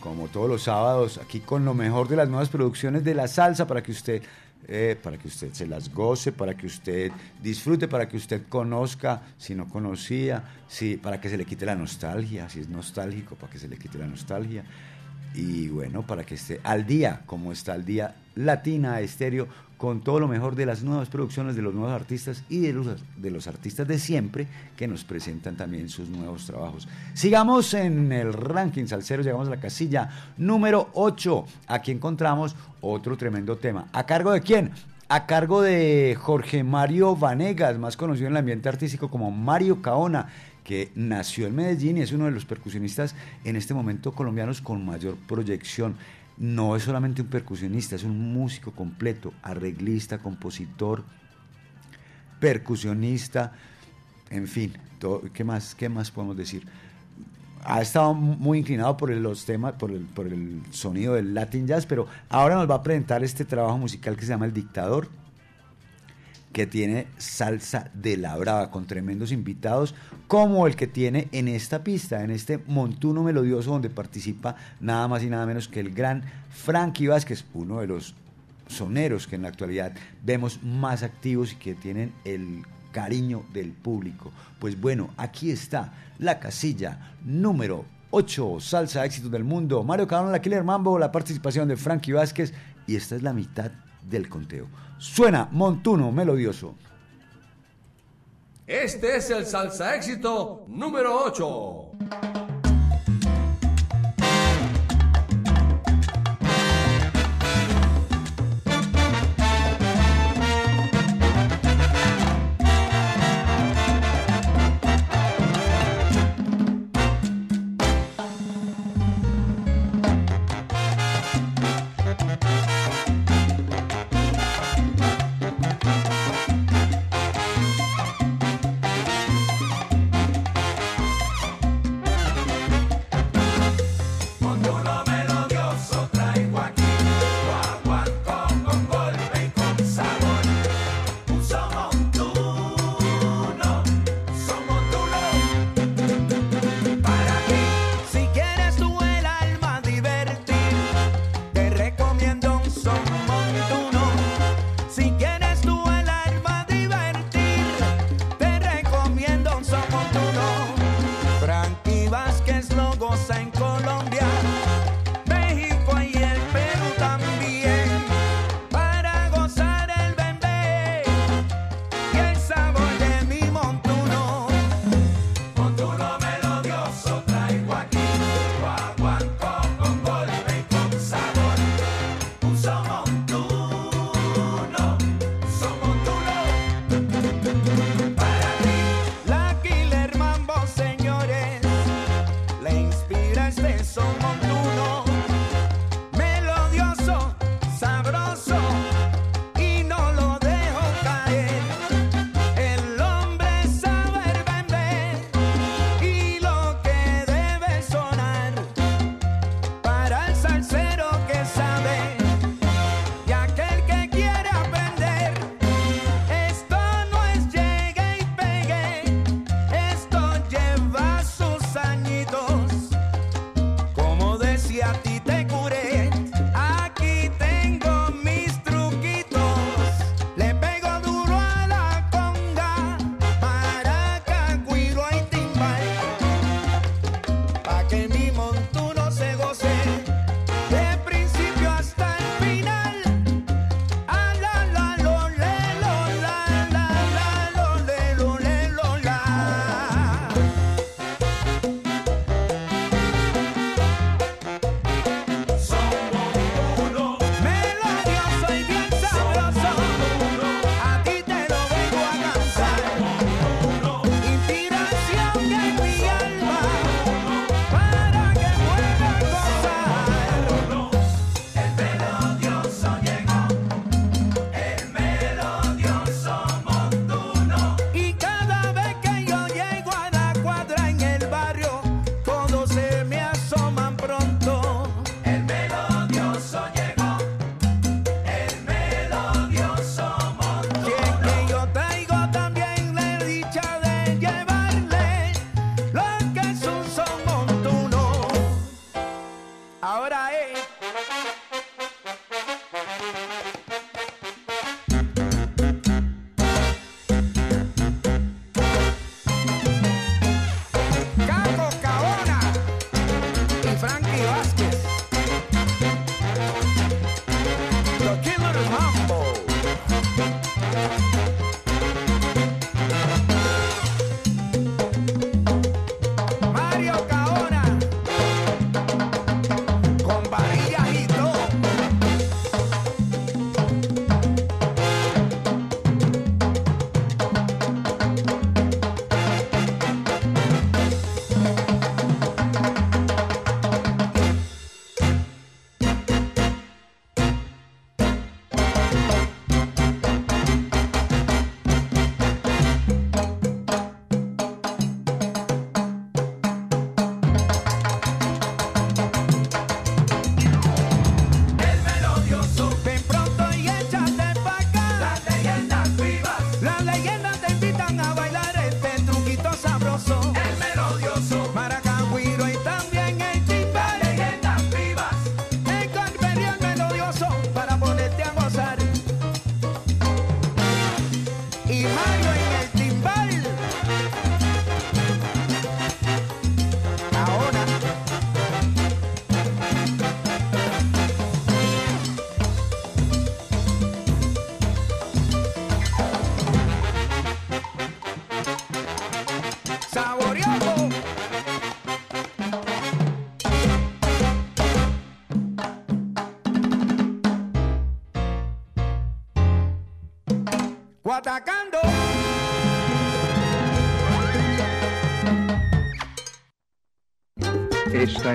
como todos los sábados, aquí con lo mejor de las nuevas producciones de la salsa para que usted, eh, para que usted se las goce, para que usted disfrute, para que usted conozca, si no conocía, si, para que se le quite la nostalgia, si es nostálgico, para que se le quite la nostalgia. Y bueno, para que esté al día, como está al día Latina Estéreo, con todo lo mejor de las nuevas producciones de los nuevos artistas y de los, de los artistas de siempre que nos presentan también sus nuevos trabajos. Sigamos en el ranking salsero, llegamos a la casilla número 8. Aquí encontramos otro tremendo tema. ¿A cargo de quién? A cargo de Jorge Mario Vanegas, más conocido en el ambiente artístico como Mario Caona que nació en Medellín y es uno de los percusionistas en este momento colombianos con mayor proyección. No es solamente un percusionista, es un músico completo, arreglista, compositor, percusionista, en fin, ¿qué, más, ¿qué más podemos decir? ha estado muy inclinado por los temas, por el sonido del Latin Jazz, pero ahora nos va a presentar este trabajo musical que se llama El Dictador, que tiene salsa de la brava, con tremendos invitados, como el que tiene en esta pista, en este montuno melodioso donde participa nada más y nada menos que el gran Frankie Vázquez, uno de los soneros que en la actualidad vemos más activos y que tienen el cariño del público. Pues bueno, aquí está la casilla número 8, salsa éxitos del mundo. Mario Cabrón, la Killer Mambo, la participación de Frankie Vázquez y esta es la mitad del conteo. Suena montuno melodioso. Este es el salsa éxito número 8.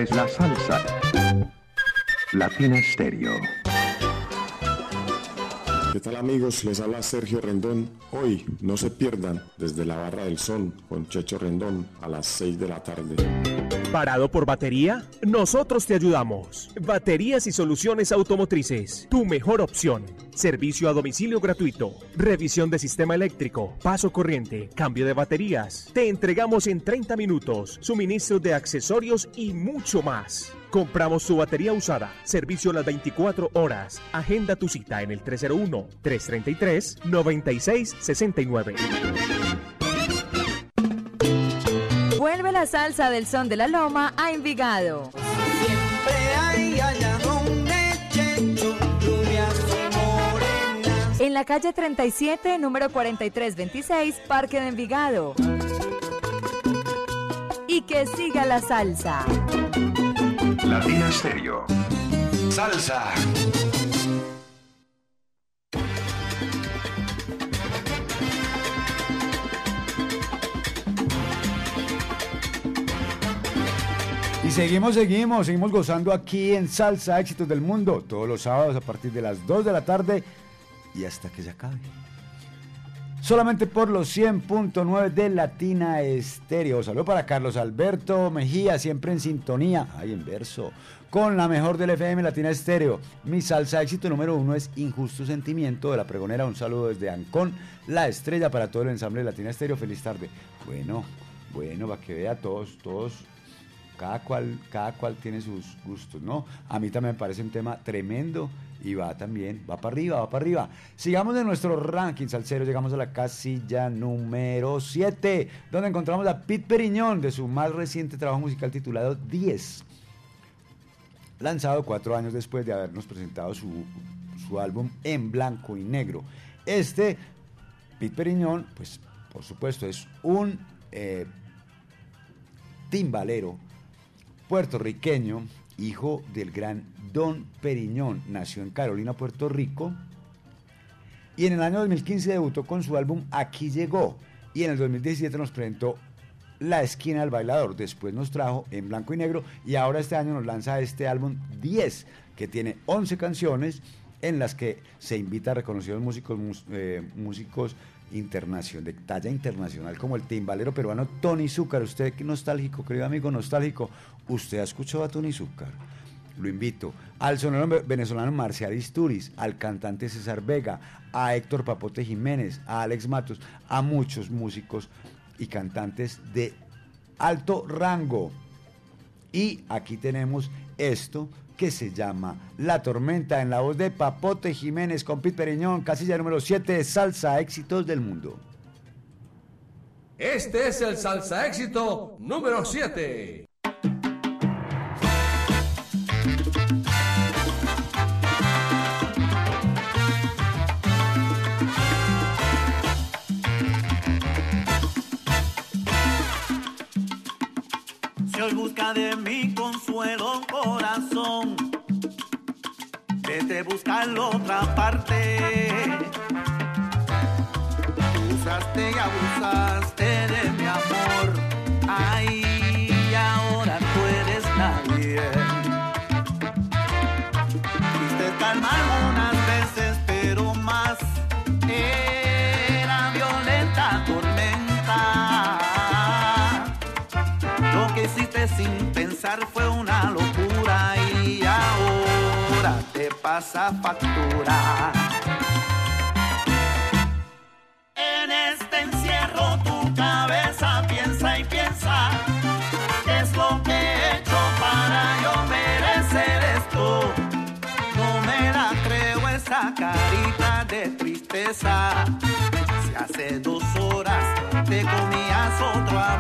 Es la salsa. Latina Stereo. ¿Qué tal amigos? Les habla Sergio Rendón. Hoy no se pierdan desde la Barra del Sol con Checho Rendón a las 6 de la tarde. ¿Parado por batería? Nosotros te ayudamos. Baterías y soluciones automotrices. Tu mejor opción. Servicio a domicilio gratuito. Revisión de sistema eléctrico. Paso corriente. Cambio de baterías. Te entregamos en 30 minutos. Suministro de accesorios y mucho más. Compramos su batería usada. Servicio las 24 horas. Agenda tu cita en el 301-333-9669. Vuelve la salsa del son de la loma a Envigado. En la calle 37, número 4326, Parque de Envigado. Y que siga la salsa. Latina Stereo. Salsa. Seguimos, seguimos, seguimos gozando aquí en Salsa Éxitos del Mundo, todos los sábados a partir de las 2 de la tarde y hasta que se acabe. Solamente por los 100.9 de Latina Estéreo. Saludo para Carlos Alberto Mejía, siempre en sintonía, ahí en verso, con la mejor del FM Latina Estéreo. Mi salsa éxito número uno es Injusto Sentimiento de la Pregonera. Un saludo desde Ancón, la estrella para todo el ensamble de Latina Estéreo. Feliz tarde. Bueno, bueno, para que vea todos, todos cada cual, cada cual tiene sus gustos, ¿no? A mí también me parece un tema tremendo y va también, va para arriba, va para arriba. Sigamos de nuestro ranking salsero, llegamos a la casilla número 7, donde encontramos a Pete Periñón de su más reciente trabajo musical titulado 10, lanzado cuatro años después de habernos presentado su, su álbum en blanco y negro. Este, Pete Periñón, pues por supuesto es un eh, timbalero puertorriqueño, hijo del gran Don Periñón. Nació en Carolina, Puerto Rico. Y en el año 2015 debutó con su álbum Aquí llegó. Y en el 2017 nos presentó La esquina del bailador. Después nos trajo en blanco y negro. Y ahora este año nos lanza este álbum 10, que tiene 11 canciones en las que se invita a reconocidos músicos, eh, músicos internacional, de talla internacional, como el timbalero peruano Tony Zúcar. Usted nostálgico, querido amigo nostálgico, ¿usted ha escuchado a Tony Zúcar? Lo invito. Al sonero ve- venezolano Marcial Isturiz, al cantante César Vega, a Héctor Papote Jiménez, a Alex Matos, a muchos músicos y cantantes de alto rango. Y aquí tenemos esto que se llama La Tormenta en la voz de Papote Jiménez con Pete Periñón, casilla número 7, Salsa Éxitos del Mundo. Este es el salsa éxito número 7. De mi consuelo corazón, vete a buscarlo otra parte. Fue una locura y ahora te pasa factura. En este encierro tu cabeza piensa y piensa qué es lo que he hecho para yo merecer esto. No me la creo esa carita de tristeza. Si hace dos horas te comías otro a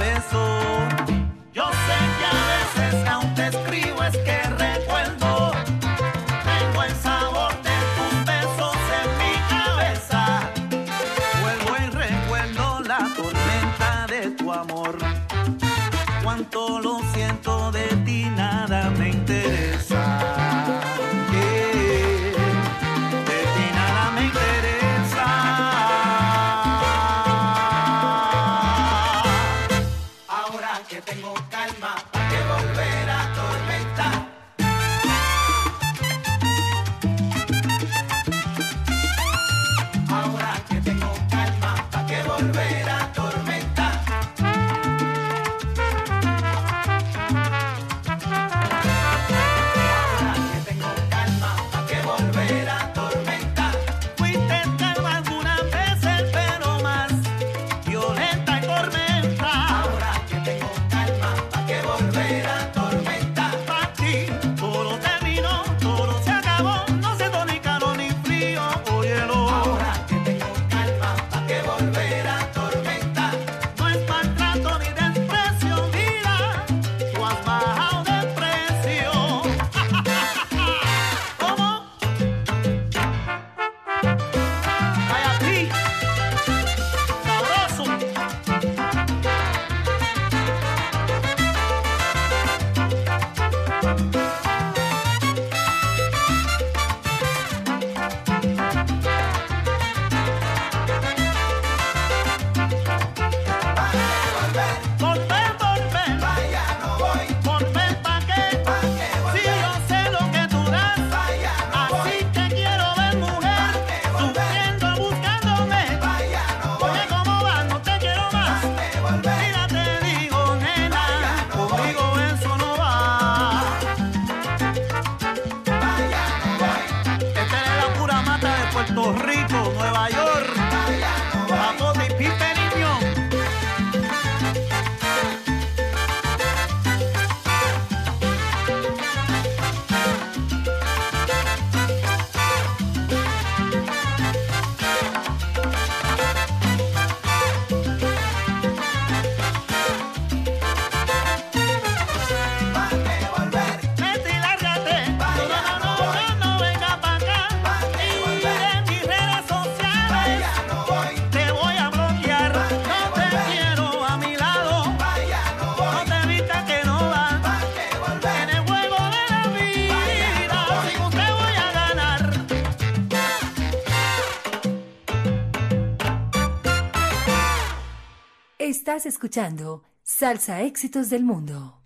Escuchando Salsa Éxitos del Mundo.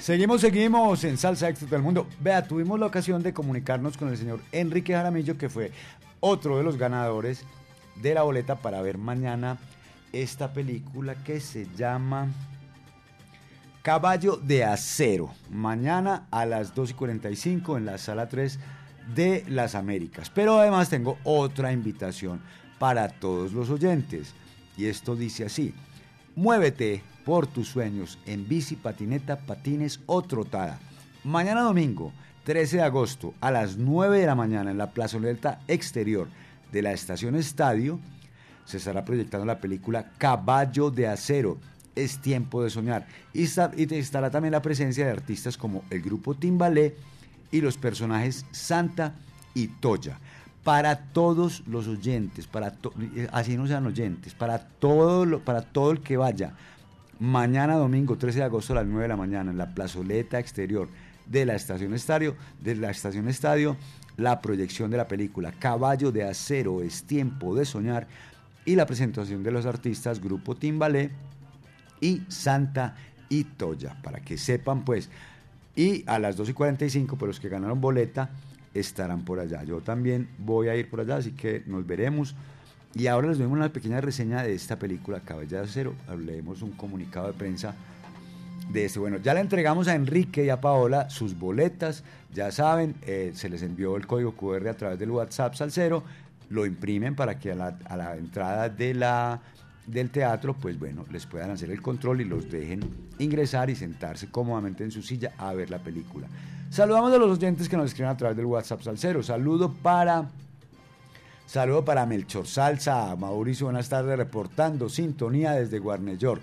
Seguimos, seguimos en Salsa Éxitos del Mundo. Vea, tuvimos la ocasión de comunicarnos con el señor Enrique Jaramillo, que fue otro de los ganadores de la boleta para ver mañana esta película que se llama Caballo de Acero. Mañana a las 2 y 45 en la sala 3 de las Américas. Pero además tengo otra invitación para todos los oyentes. Y esto dice así. Muévete por tus sueños en bici, patineta, patines o trotada. Mañana domingo, 13 de agosto, a las 9 de la mañana en la plazoleta exterior de la estación Estadio, se estará proyectando la película Caballo de Acero. Es tiempo de soñar. Y, y estará también la presencia de artistas como el grupo Timbalé y los personajes Santa y Toya. Para todos los oyentes, para to- eh, así no sean oyentes, para todo, lo- para todo el que vaya, mañana domingo 13 de agosto a las 9 de la mañana en la plazoleta exterior de la estación Estadio, de la estación Estadio, la proyección de la película Caballo de Acero es tiempo de soñar y la presentación de los artistas Grupo Timbalé y Santa y Toya, para que sepan pues. Y a las 2 y 45, pues los que ganaron boleta estarán por allá. Yo también voy a ir por allá, así que nos veremos. Y ahora les doy una pequeña reseña de esta película Caballo de Acero. Leemos un comunicado de prensa de este. Bueno, ya le entregamos a Enrique y a Paola sus boletas. Ya saben, eh, se les envió el código QR a través del WhatsApp Salcero. Lo imprimen para que a la, a la entrada de la, del teatro, pues bueno, les puedan hacer el control y los dejen ingresar y sentarse cómodamente en su silla a ver la película. Saludamos a los oyentes que nos escriben a través del WhatsApp Salcero. Saludo para Saludo para Melchor Salsa, Mauricio, buenas tardes, reportando sintonía desde Warner York.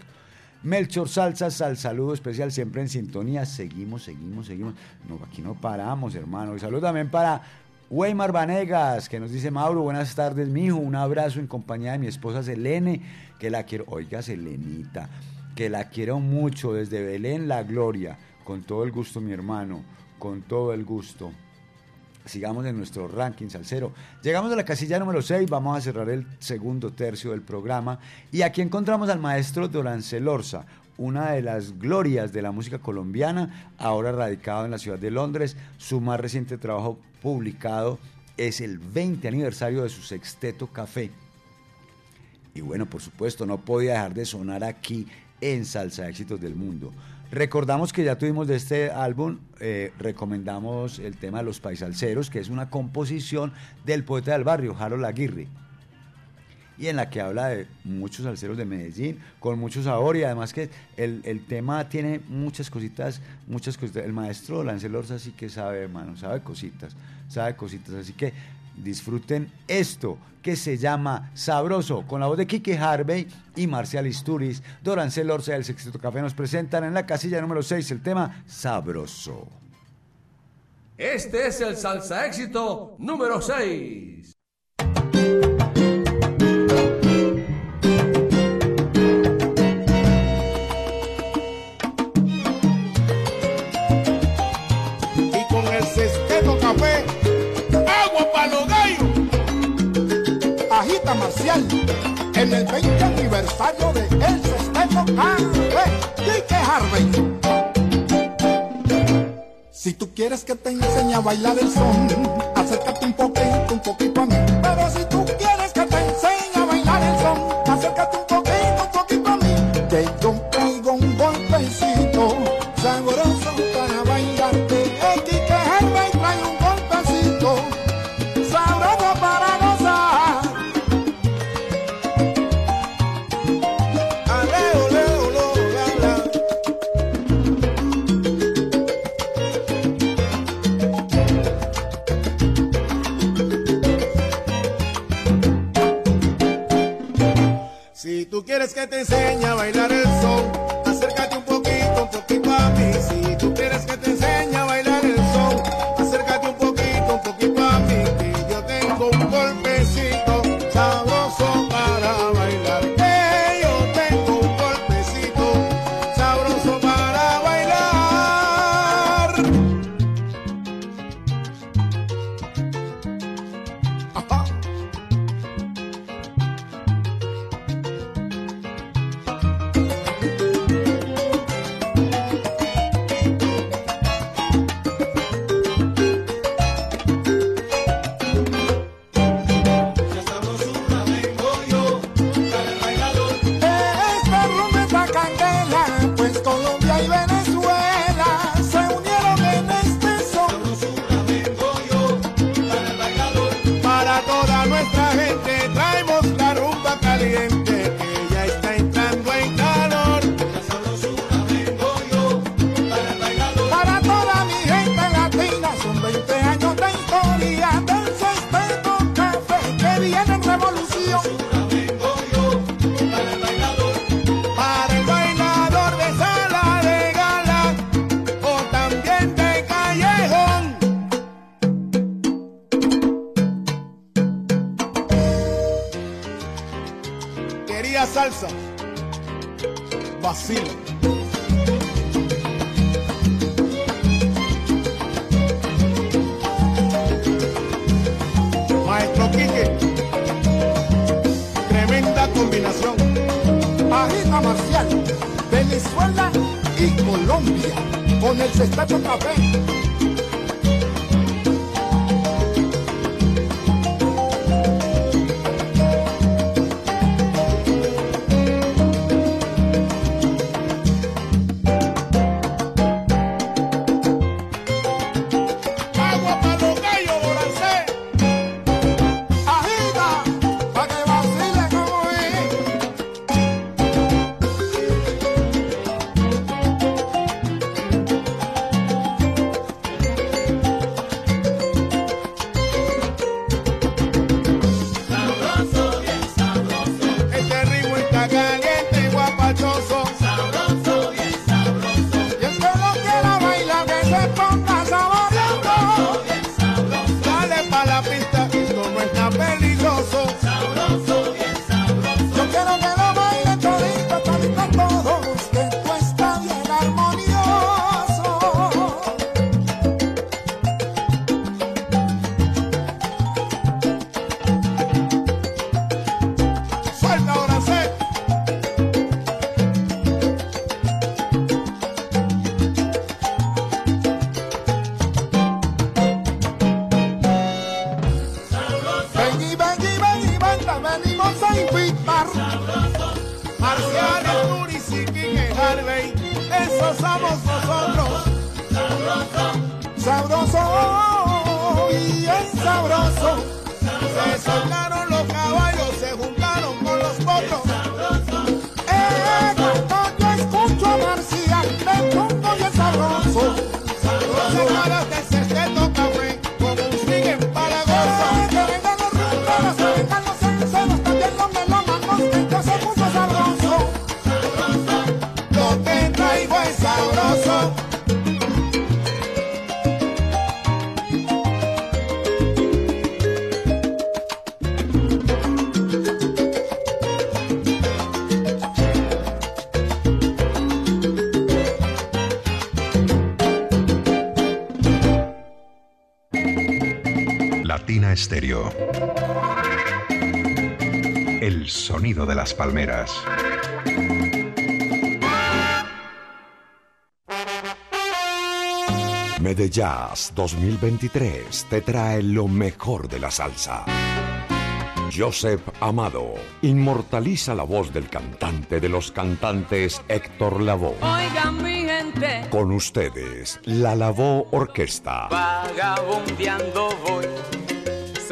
Melchor Salsa, sal saludo especial, siempre en sintonía. Seguimos, seguimos, seguimos. No, aquí no paramos, hermano. Y saludo también para Weimar Vanegas, que nos dice Mauro, buenas tardes, mijo. Un abrazo en compañía de mi esposa Selene, que la quiero. Oiga, Selenita, que la quiero mucho desde Belén, la gloria. Con todo el gusto, mi hermano, con todo el gusto. Sigamos en nuestro ranking salsero. Llegamos a la casilla número 6, vamos a cerrar el segundo tercio del programa. Y aquí encontramos al maestro Dorancel Orza, una de las glorias de la música colombiana, ahora radicado en la ciudad de Londres. Su más reciente trabajo publicado es el 20 aniversario de su sexteto Café. Y bueno, por supuesto, no podía dejar de sonar aquí en Salsa Éxitos del Mundo. Recordamos que ya tuvimos de este álbum, eh, recomendamos el tema de Los Paisalceros, que es una composición del poeta del barrio, Harold Aguirre, y en la que habla de muchos salseros de Medellín, con mucho sabor, y además que el, el tema tiene muchas cositas, muchas cositas. El maestro Lancel Orza sí que sabe, hermano, sabe cositas, sabe cositas, así que disfruten esto que se llama Sabroso, con la voz de Kike Harvey y Marcial Isturiz. Dorancel Orza del Sexteto Café nos presentan en la casilla número 6 el tema Sabroso. Este es el salsa éxito número 6. En el 20 aniversario de El Sesqueto Café. Kike Harvey. Si tú quieres que te enseñe a bailar el son, acércate un poquito, un poquito a mí. Pero si tú quieres que te enseñe a bailar el son, acércate un poquito, un poquito a mí. Que que te enseñe a bailar el son, acércate un poquito, un poquito a El sonido de las palmeras. Medellas 2023 te trae lo mejor de la salsa. Joseph Amado inmortaliza la voz del cantante de los cantantes Héctor Lavoe. Oigan mi gente, Con ustedes, la Lavoe Orquesta. vagabundeando voy,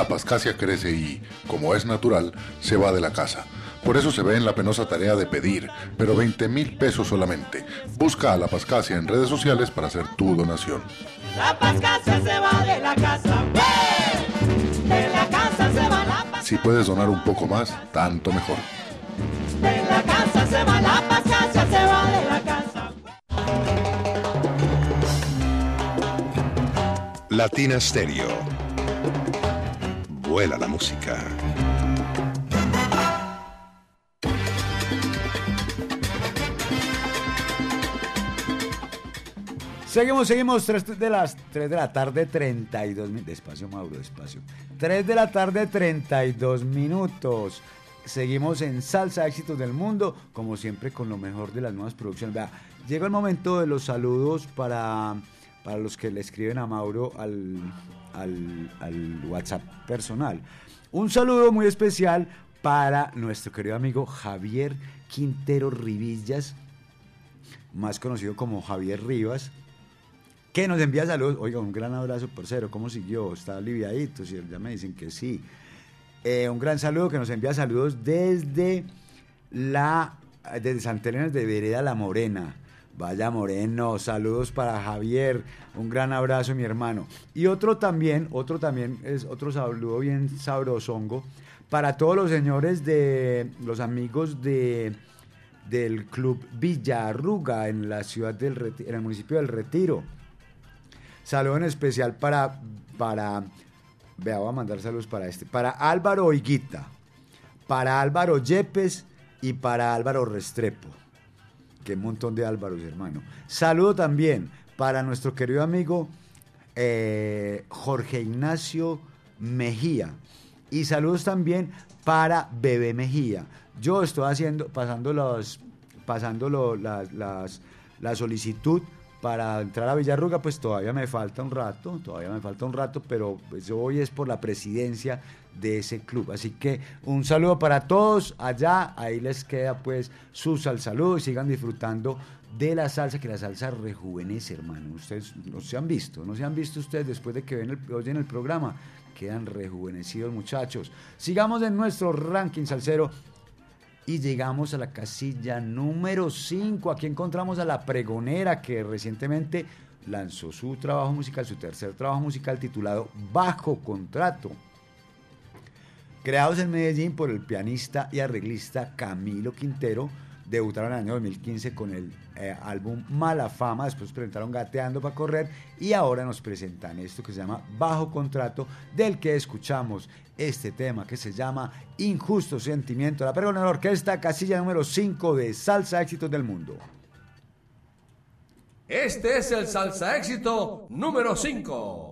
La pascacia crece y, como es natural, se va de la casa. Por eso se ve en la penosa tarea de pedir, pero 20 mil pesos solamente. Busca a la pascacia en redes sociales para hacer tu donación. La pascasa se va de la casa. ¡Ve! De la casa se va la pascasa. Si puedes donar un poco más, tanto mejor. De la casa se va la pascasa, se va de la casa. Latina Stereo. Vuela la música. Seguimos, seguimos, 3 de las 3 de la tarde, 32 minutos. Despacio, Mauro, despacio. 3 de la tarde, 32 minutos. Seguimos en Salsa Éxitos del Mundo, como siempre con lo mejor de las nuevas producciones. Vea, llega el momento de los saludos para, para los que le escriben a Mauro al, al, WhatsApp personal. Un saludo muy especial para nuestro querido amigo Javier Quintero Rivillas, más conocido como Javier Rivas, que nos envía saludos. Oiga, un gran abrazo, parcero. ¿Cómo siguió? ¿Está aliviadito? Sí, ya me dicen que sí. Eh, un gran saludo que nos envía saludos desde la desde Santa Elena de Vereda La Morena. Vaya Moreno, saludos para Javier, un gran abrazo mi hermano. Y otro también, otro también es otro saludo bien sabrosongo para todos los señores de los amigos de del club Villarruga en la ciudad del en el municipio del Retiro. Saludo en especial para, para, vea, voy a mandar saludos para este, para Álvaro Higuita, para Álvaro Yepes y para Álvaro Restrepo. Qué montón de Álvaros, hermano. Saludo también para nuestro querido amigo eh, Jorge Ignacio Mejía. Y saludos también para Bebé Mejía. Yo estoy haciendo, pasando los, pasando la solicitud para entrar a Villarruga, pues todavía me falta un rato, todavía me falta un rato, pero pues hoy es por la presidencia de ese club. Así que un saludo para todos allá, ahí les queda pues su sal saludo y sigan disfrutando de la salsa, que la salsa rejuvenece, hermano. Ustedes no se han visto, no se han visto ustedes después de que ven el, oyen el programa, quedan rejuvenecidos muchachos. Sigamos en nuestro ranking salsero y llegamos a la casilla número 5. Aquí encontramos a la pregonera que recientemente lanzó su trabajo musical, su tercer trabajo musical titulado Bajo Contrato. Creados en Medellín por el pianista y arreglista Camilo Quintero, debutaron en el año 2015 con el eh, álbum Mala Fama, después presentaron Gateando para Correr y ahora nos presentan esto que se llama Bajo Contrato, del que escuchamos este tema que se llama Injusto Sentimiento. La Pregonera Orquesta, casilla número 5 de Salsa Éxitos del Mundo. Este es el salsa éxito número 5.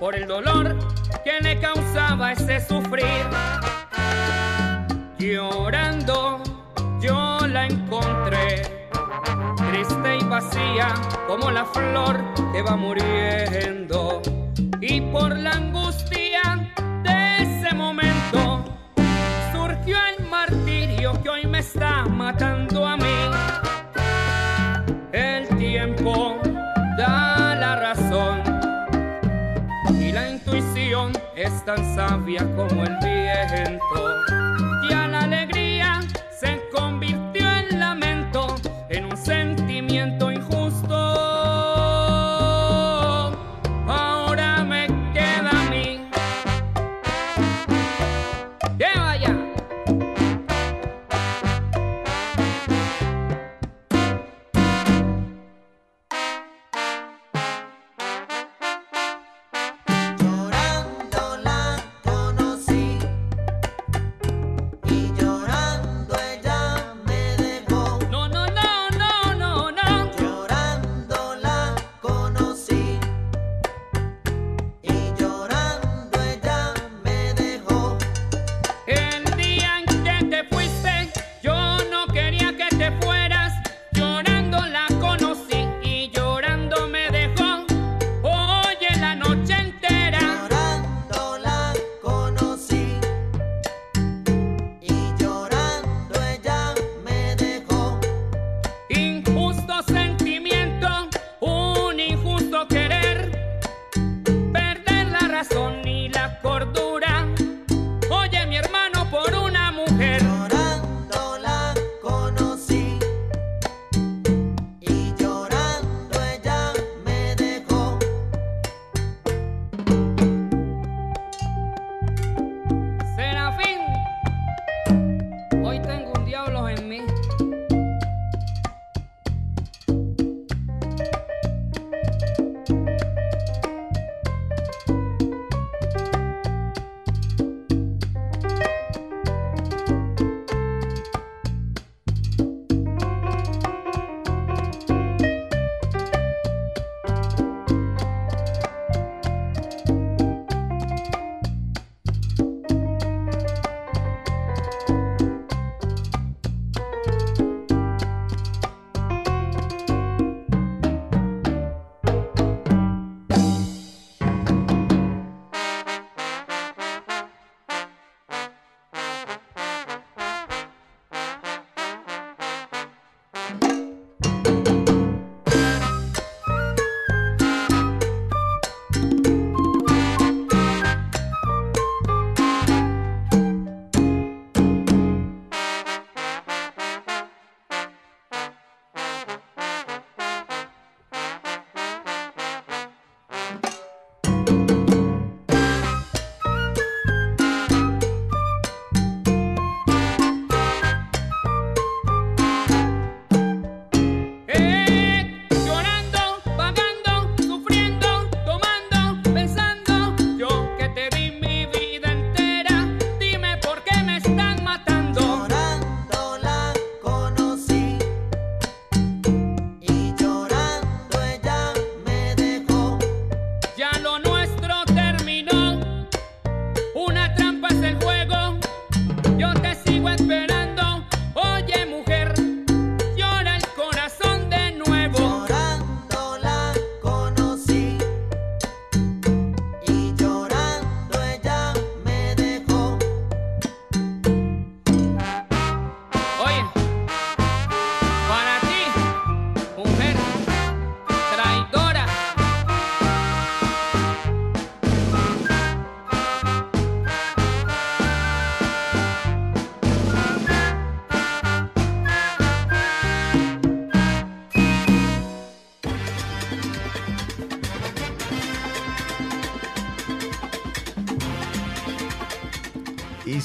Por el dolor que le causaba ese sufrir. Llorando yo la encontré triste y vacía como la flor que va muriendo. Y por la angustia de ese momento surgió el martirio que hoy me está matando a mí. Tan sabia como el viento.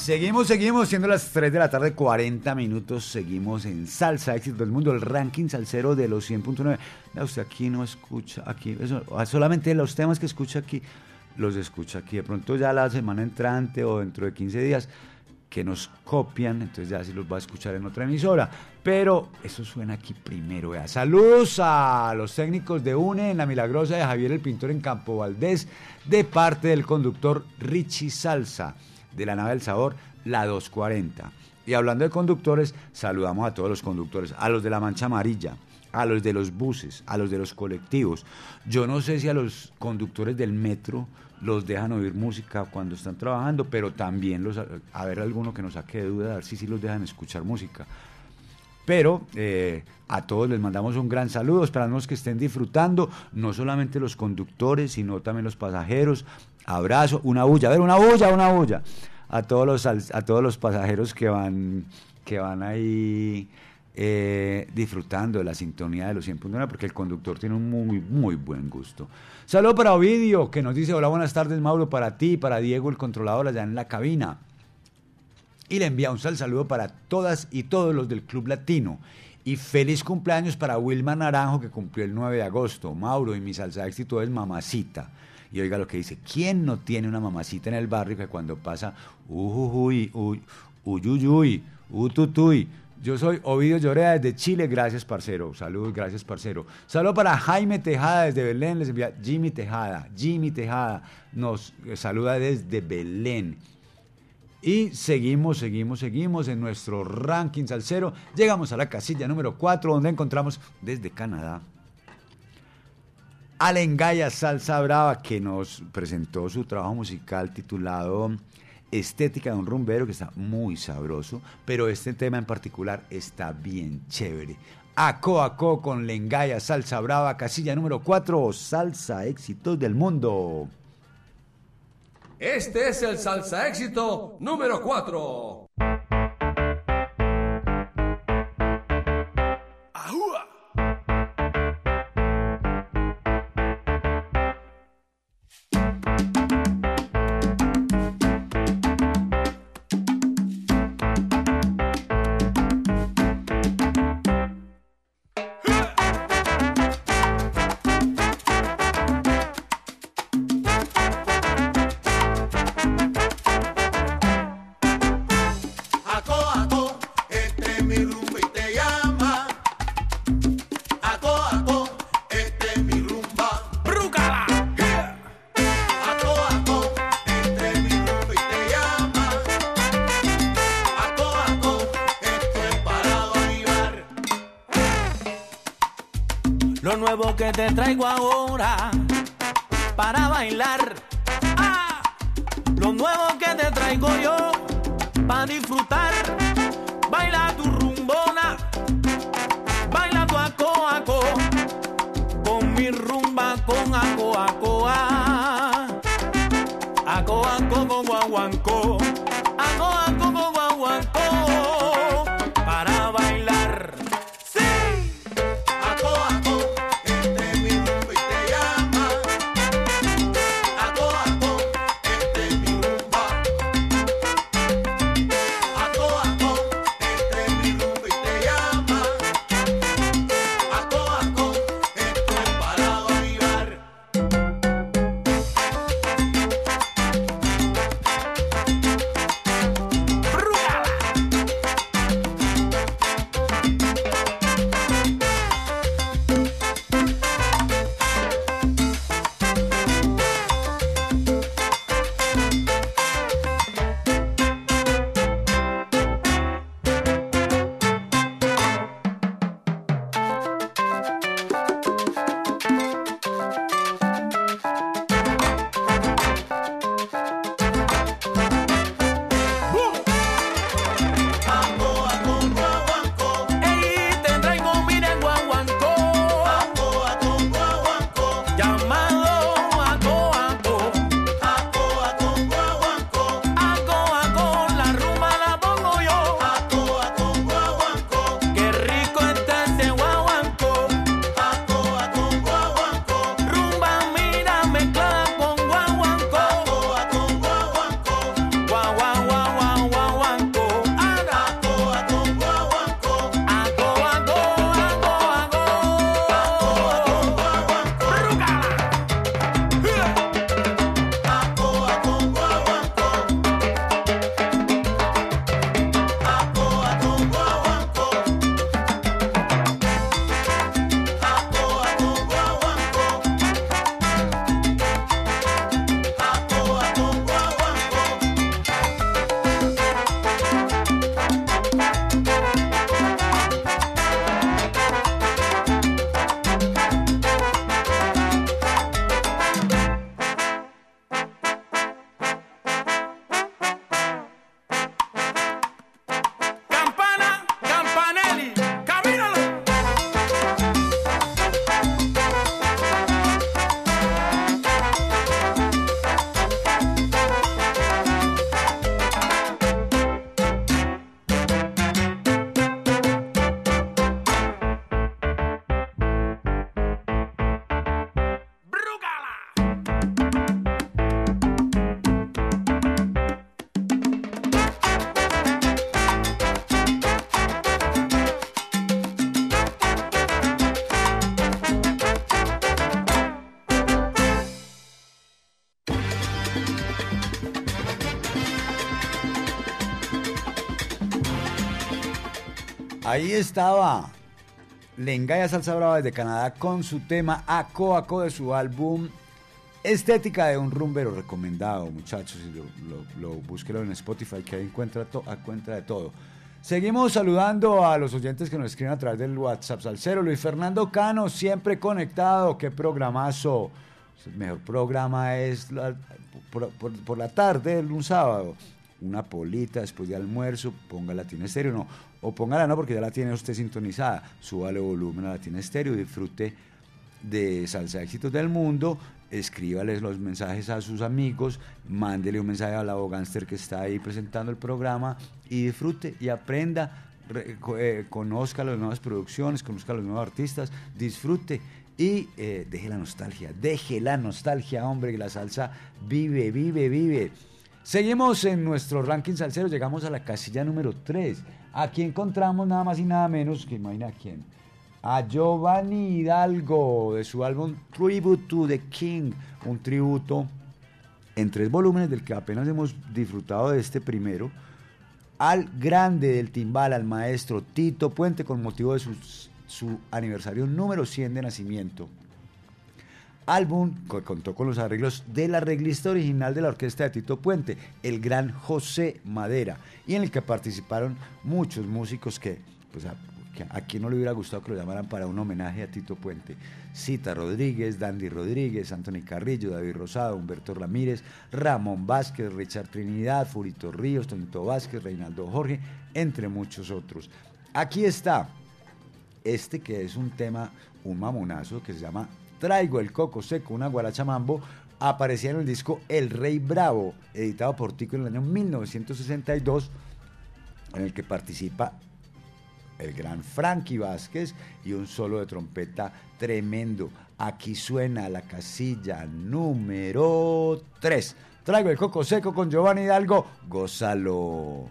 Seguimos, seguimos, siendo las 3 de la tarde, 40 minutos, seguimos en Salsa Éxito del Mundo, el ranking salsero de los 100.9. Vea, usted aquí no escucha, aquí, ah, solamente los temas que escucha aquí, los escucha aquí. De pronto ya la semana entrante o dentro de 15 días, que nos copian, entonces ya sí los va a escuchar en otra emisora. Pero eso suena aquí primero. Saludos a los técnicos de UNE en La Milagrosa de Javier el Pintor en Campo Valdés, de parte del conductor Richie Salsa de la nave del sabor, la 240. Y hablando de conductores, saludamos a todos los conductores, a los de la mancha amarilla, a los de los buses, a los de los colectivos. Yo no sé si a los conductores del metro los dejan oír música cuando están trabajando, pero también los, a ver alguno que nos saque de duda, a ver si sí los dejan escuchar música. Pero eh, a todos les mandamos un gran saludo, esperamos que estén disfrutando, no solamente los conductores, sino también los pasajeros. Abrazo, una bulla, a ver, una bulla, una bulla. A todos los, a todos los pasajeros que van, que van ahí eh, disfrutando de la sintonía de los 100.9, porque el conductor tiene un muy, muy buen gusto. Saludo para Ovidio, que nos dice, hola, buenas tardes, Mauro, para ti, para Diego, el controlador allá en la cabina. Y le envía un sal saludo para todas y todos los del Club Latino. Y feliz cumpleaños para Wilma Naranjo, que cumplió el 9 de agosto. Mauro y mi salsa de éxito es mamacita. Y oiga lo que dice, ¿quién no tiene una mamacita en el barrio que cuando pasa, ujujuy, uy, uyuyuy, ututuy? Yo soy Ovidio Llorea desde Chile, gracias parcero. Saludos, gracias parcero. Saludo para Jaime Tejada desde Belén, les envía Jimmy Tejada. Jimmy Tejada nos eh, saluda desde Belén. Y seguimos, seguimos, seguimos en nuestro ranking salsero. Llegamos a la casilla número 4, donde encontramos desde Canadá Alengaya Salsa Brava, que nos presentó su trabajo musical titulado Estética de un rumbero, que está muy sabroso, pero este tema en particular está bien chévere. Aco Aco con Lengaya Salsa Brava, casilla número 4, Salsa Éxitos del Mundo. Este es el salsa éxito número 4. Nuevo Ahí estaba Lengaya Salsa Brava desde Canadá con su tema Aco Aco de su álbum Estética de un rumbero recomendado, muchachos. Lo, lo, lo- en Spotify que ahí encuentra, to- encuentra de todo. Seguimos saludando a los oyentes que nos escriben a través del WhatsApp Salcero. Luis Fernando Cano, siempre conectado. Qué programazo. El mejor programa es por- por la tarde, un sábado. Una polita después de almuerzo, ponga Latina Estéreo, no. O póngala no, porque ya la tiene usted sintonizada. Súbale volumen a Latina Estéreo disfrute de Salsa Éxitos del Mundo. Escríbales los mensajes a sus amigos, mándele un mensaje a la Gánster que está ahí presentando el programa y disfrute y aprenda, eh, conozca las nuevas producciones, conozca a los nuevos artistas, disfrute y eh, deje la nostalgia, deje la nostalgia, hombre, que la salsa vive, vive, vive. Seguimos en nuestro ranking salsero, llegamos a la casilla número 3. Aquí encontramos nada más y nada menos que imagina quién. A Giovanni Hidalgo de su álbum Tribute to the King, un tributo en tres volúmenes del que apenas hemos disfrutado de este primero, al grande del timbal, al maestro Tito Puente con motivo de su aniversario número 100 de nacimiento álbum que contó con los arreglos del arreglista original de la orquesta de Tito Puente, el gran José Madera, y en el que participaron muchos músicos que, pues, a, quien no le hubiera gustado que lo llamaran para un homenaje a Tito Puente. Cita Rodríguez, Dandy Rodríguez, Anthony Carrillo, David Rosado, Humberto Ramírez, Ramón Vázquez, Richard Trinidad, Furito Ríos, Tonito Vázquez, Reinaldo Jorge, entre muchos otros. Aquí está este que es un tema, un mamonazo que se llama Traigo el coco seco, una guaracha mambo, aparecía en el disco El Rey Bravo, editado por Tico en el año 1962, en el que participa el gran Frankie Vázquez y un solo de trompeta tremendo. Aquí suena la casilla número 3. Traigo el coco seco con Giovanni Hidalgo, gózalo.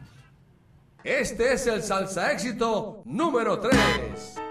Este es el salsa éxito número 3.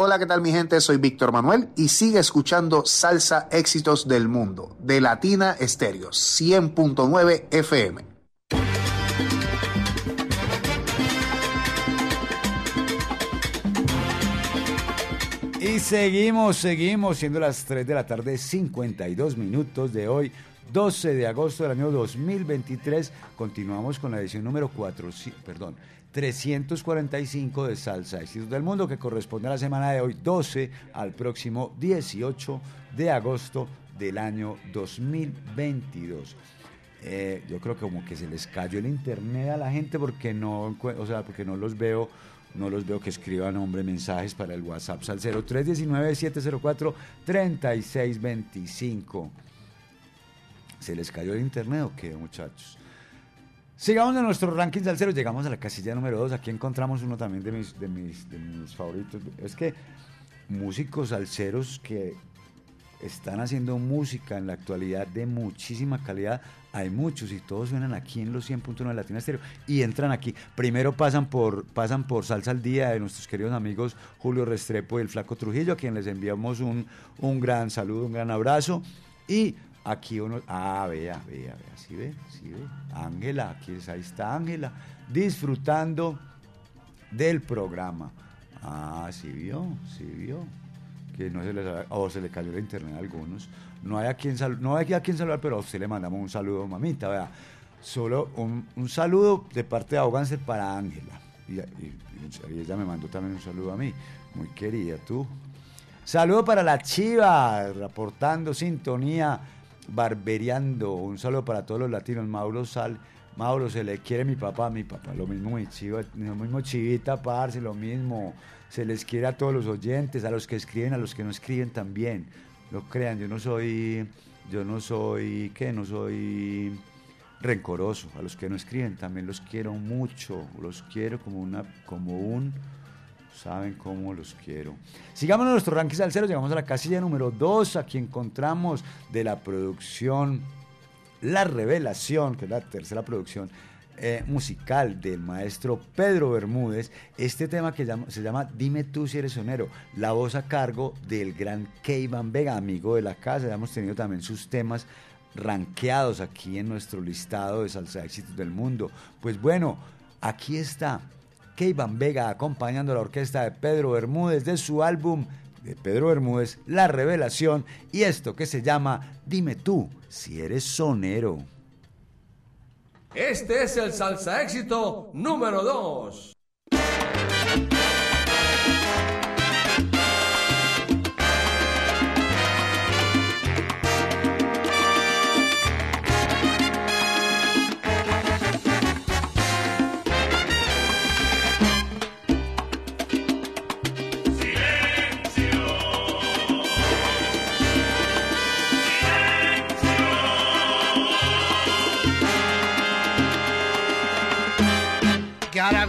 Hola, ¿qué tal mi gente? Soy Víctor Manuel y sigue escuchando Salsa Éxitos del Mundo de Latina Estéreo 100.9 FM. Y seguimos, seguimos, siendo las 3 de la tarde, 52 minutos de hoy, 12 de agosto del año 2023. Continuamos con la edición número 4, perdón, 345 de Salsa Éxitos del Mundo, que corresponde a la semana de hoy, 12 al próximo 18 de agosto del año 2022. Eh, yo creo que como que se les cayó el internet a la gente porque no, o sea, porque no los veo no los veo que escriban, hombre, mensajes para el WhatsApp al 0319-704-3625. ¿Se les cayó el internet o qué, muchachos? Sigamos en nuestro ranking salsero, llegamos a la casilla número 2. Aquí encontramos uno también de mis, de mis, de mis favoritos. Es que músicos salseros que están haciendo música en la actualidad de muchísima calidad. Hay muchos y todos suenan aquí en los 100.1 de Latina Estéreo y entran aquí. Primero pasan por, pasan por Salsa al Día de nuestros queridos amigos Julio Restrepo y el Flaco Trujillo, a quien les enviamos un, un gran saludo, un gran abrazo. Y aquí uno, ah, vea, vea, vea, sí ve, sí ve. Ángela, aquí es, ahí está Ángela, disfrutando del programa. Ah, sí vio, sí vio que no se les o se le cayó el internet a algunos. No hay a quien, no hay a quien saludar, pero a usted le mandamos un saludo, mamita, vea. Solo un, un saludo de parte de Ahoganse para Ángela. Y, y, ella me mandó también un saludo a mí. Muy querida, tú. Saludo para la Chiva, reportando sintonía, barbereando. Un saludo para todos los latinos. Mauro Sal. Mauro, se le quiere mi papá, mi papá. Lo mismo mi chiva, lo mismo chivita, parce, lo mismo se les quiere a todos los oyentes, a los que escriben, a los que no escriben también. No crean, yo no soy, yo no soy, ¿qué? No soy rencoroso. A los que no escriben también los quiero mucho, los quiero como una, como un, saben cómo los quiero. Sigamos en nuestro ranking cero, llegamos a la casilla número 2, aquí encontramos de la producción La Revelación, que es la tercera producción eh, musical del maestro Pedro Bermúdez, este tema que se llama Dime tú si eres sonero, la voz a cargo del gran Keivan Vega, amigo de la casa, ya hemos tenido también sus temas ranqueados aquí en nuestro listado de salsa éxitos del mundo. Pues bueno, aquí está Keivan Vega acompañando a la orquesta de Pedro Bermúdez de su álbum de Pedro Bermúdez, La Revelación, y esto que se llama Dime tú si eres sonero. Este es el salsa éxito número 2.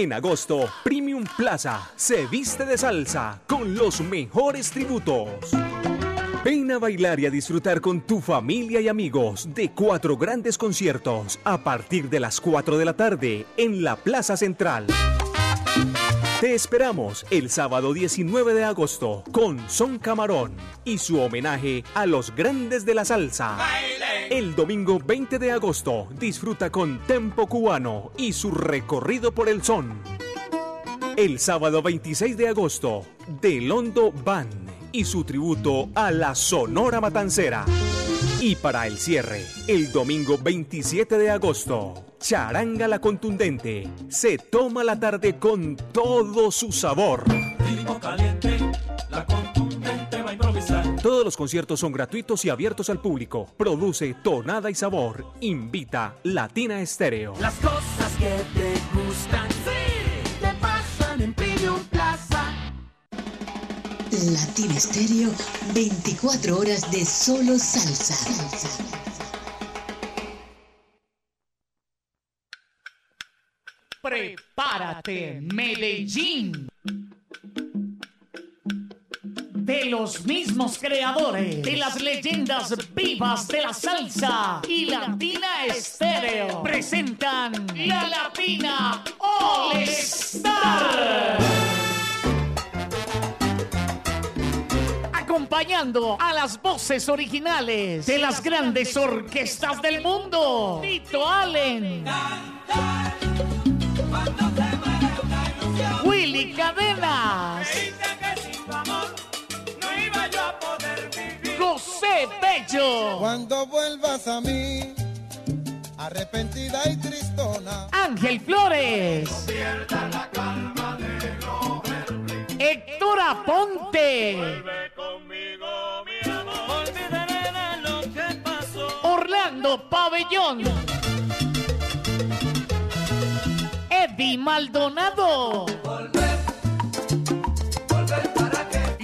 En agosto, Premium Plaza se viste de salsa con los mejores tributos. Ven a bailar y a disfrutar con tu familia y amigos de cuatro grandes conciertos a partir de las 4 de la tarde en la Plaza Central. Te esperamos el sábado 19 de agosto con Son Camarón y su homenaje a los grandes de la salsa. El domingo 20 de agosto disfruta con Tempo Cubano y su recorrido por el son. El sábado 26 de agosto, Delondo Band y su tributo a la Sonora Matancera. Y para el cierre, el domingo 27 de agosto, Charanga la Contundente se toma la tarde con todo su sabor. Caliente, la Todos los conciertos son gratuitos y abiertos al público. Produce Tonada y Sabor. Invita Latina Estéreo. Las cosas que te gustan, sí, te pasan en Premium Plaza. Latina Estéreo, 24 horas de solo salsa. Prepárate, Medellín. De los mismos creadores de las leyendas vivas de la salsa y Latina Estéreo presentan la Latina All Star. Acompañando a las voces originales de las grandes orquestas del mundo. Tito Allen. Willy Cadenas. José Bello. Cuando vuelvas a mí, arrepentida y tristona. Ángel Flores. Héctor Aponte. Orlando Pabellón. Eddie Maldonado.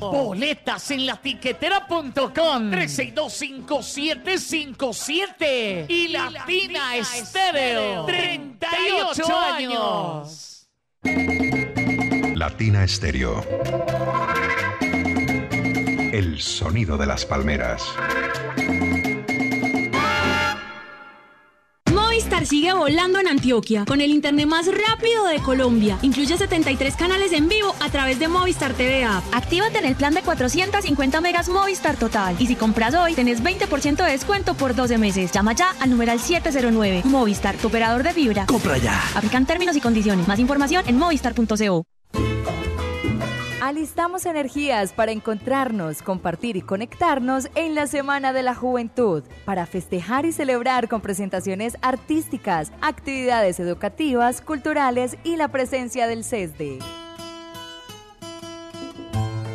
Boletas en la tiquetera.com 3625757 y Latina Estéreo 38 años. Latina Estéreo. El sonido de las palmeras. Movistar sigue volando en Antioquia con el internet más rápido de Colombia. Incluye 73 canales en vivo a través de Movistar TV App. Actívate en el plan de 450 megas Movistar Total. Y si compras hoy, tenés 20% de descuento por 12 meses. Llama ya al numeral 709. Movistar, tu operador de fibra. Compra ya. Aplican términos y condiciones. Más información en movistar.co. Alistamos energías para encontrarnos, compartir y conectarnos en la Semana de la Juventud, para festejar y celebrar con presentaciones artísticas, actividades educativas, culturales y la presencia del CESDE.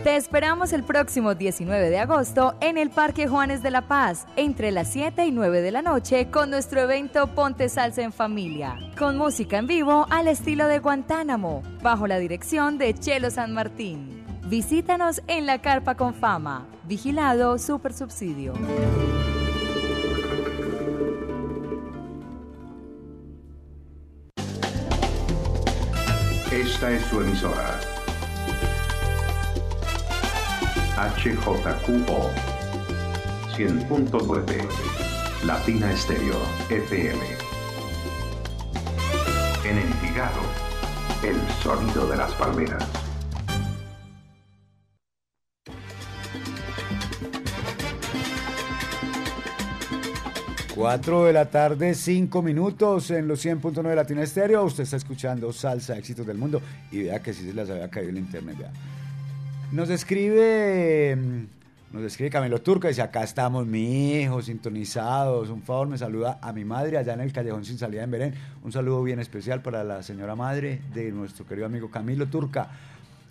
Te esperamos el próximo 19 de agosto en el Parque Juanes de la Paz, entre las 7 y 9 de la noche, con nuestro evento Ponte Salsa en Familia, con música en vivo al estilo de Guantánamo, bajo la dirección de Chelo San Martín. Visítanos en la Carpa con Fama, vigilado Super Subsidio. Esta es su emisora. HJQO 100.9 Latina Estéreo FM. En Envigado, el sonido de las palmeras. Cuatro de la tarde, cinco minutos en los 100.9 de Latina Estéreo. Usted está escuchando Salsa Éxitos del Mundo y vea que sí se las había caído el internet. Vea. Nos escribe, mm, nos escribe Camilo Turca, dice, acá estamos, mi hijo, sintonizados. Un favor, me saluda a mi madre allá en el Callejón Sin Salida en Belén. Un saludo bien especial para la señora madre de nuestro querido amigo Camilo Turca.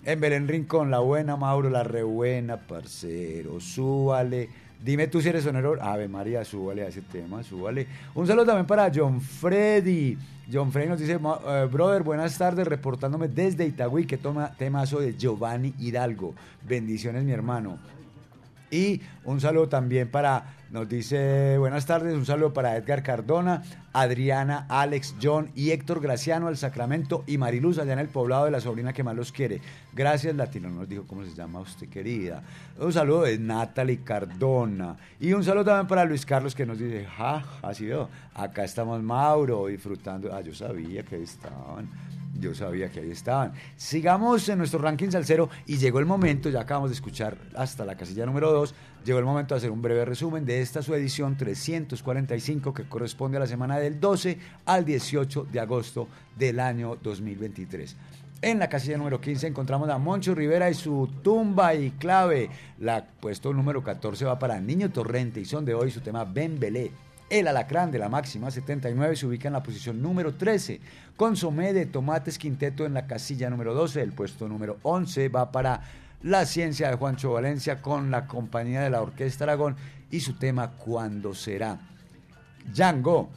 En Belén Rincón, la buena Mauro, la rebuena, parcero, súbale. Dime tú si eres sonero. Ave María, súbale a ese tema, súbale. Un saludo también para John Freddy. John Freddy nos dice, "Ma- eh, brother, buenas tardes, reportándome desde Itagüí, que toma temazo de Giovanni Hidalgo. Bendiciones, mi hermano. Y un saludo también para, nos dice, buenas tardes, un saludo para Edgar Cardona, Adriana, Alex, John y Héctor Graciano al Sacramento y Mariluz allá en el poblado de la sobrina que más los quiere. Gracias, Latino, no nos dijo cómo se llama usted, querida. Un saludo de Natalie Cardona. Y un saludo también para Luis Carlos que nos dice, ja, así veo, acá estamos Mauro disfrutando. Ah, yo sabía que estaban. Yo sabía que ahí estaban. Sigamos en nuestro ranking salsero y llegó el momento, ya acabamos de escuchar hasta la casilla número 2, llegó el momento de hacer un breve resumen de esta su edición 345 que corresponde a la semana del 12 al 18 de agosto del año 2023. En la casilla número 15 encontramos a Moncho Rivera y su tumba y clave. La puesto número 14 va para Niño Torrente y son de hoy su tema Ben Belé. El alacrán de la máxima 79 se ubica en la posición número 13. Consomé de tomates quinteto en la casilla número 12. El puesto número 11 va para La ciencia de Juancho Valencia con la compañía de la Orquesta Aragón y su tema Cuando será. Django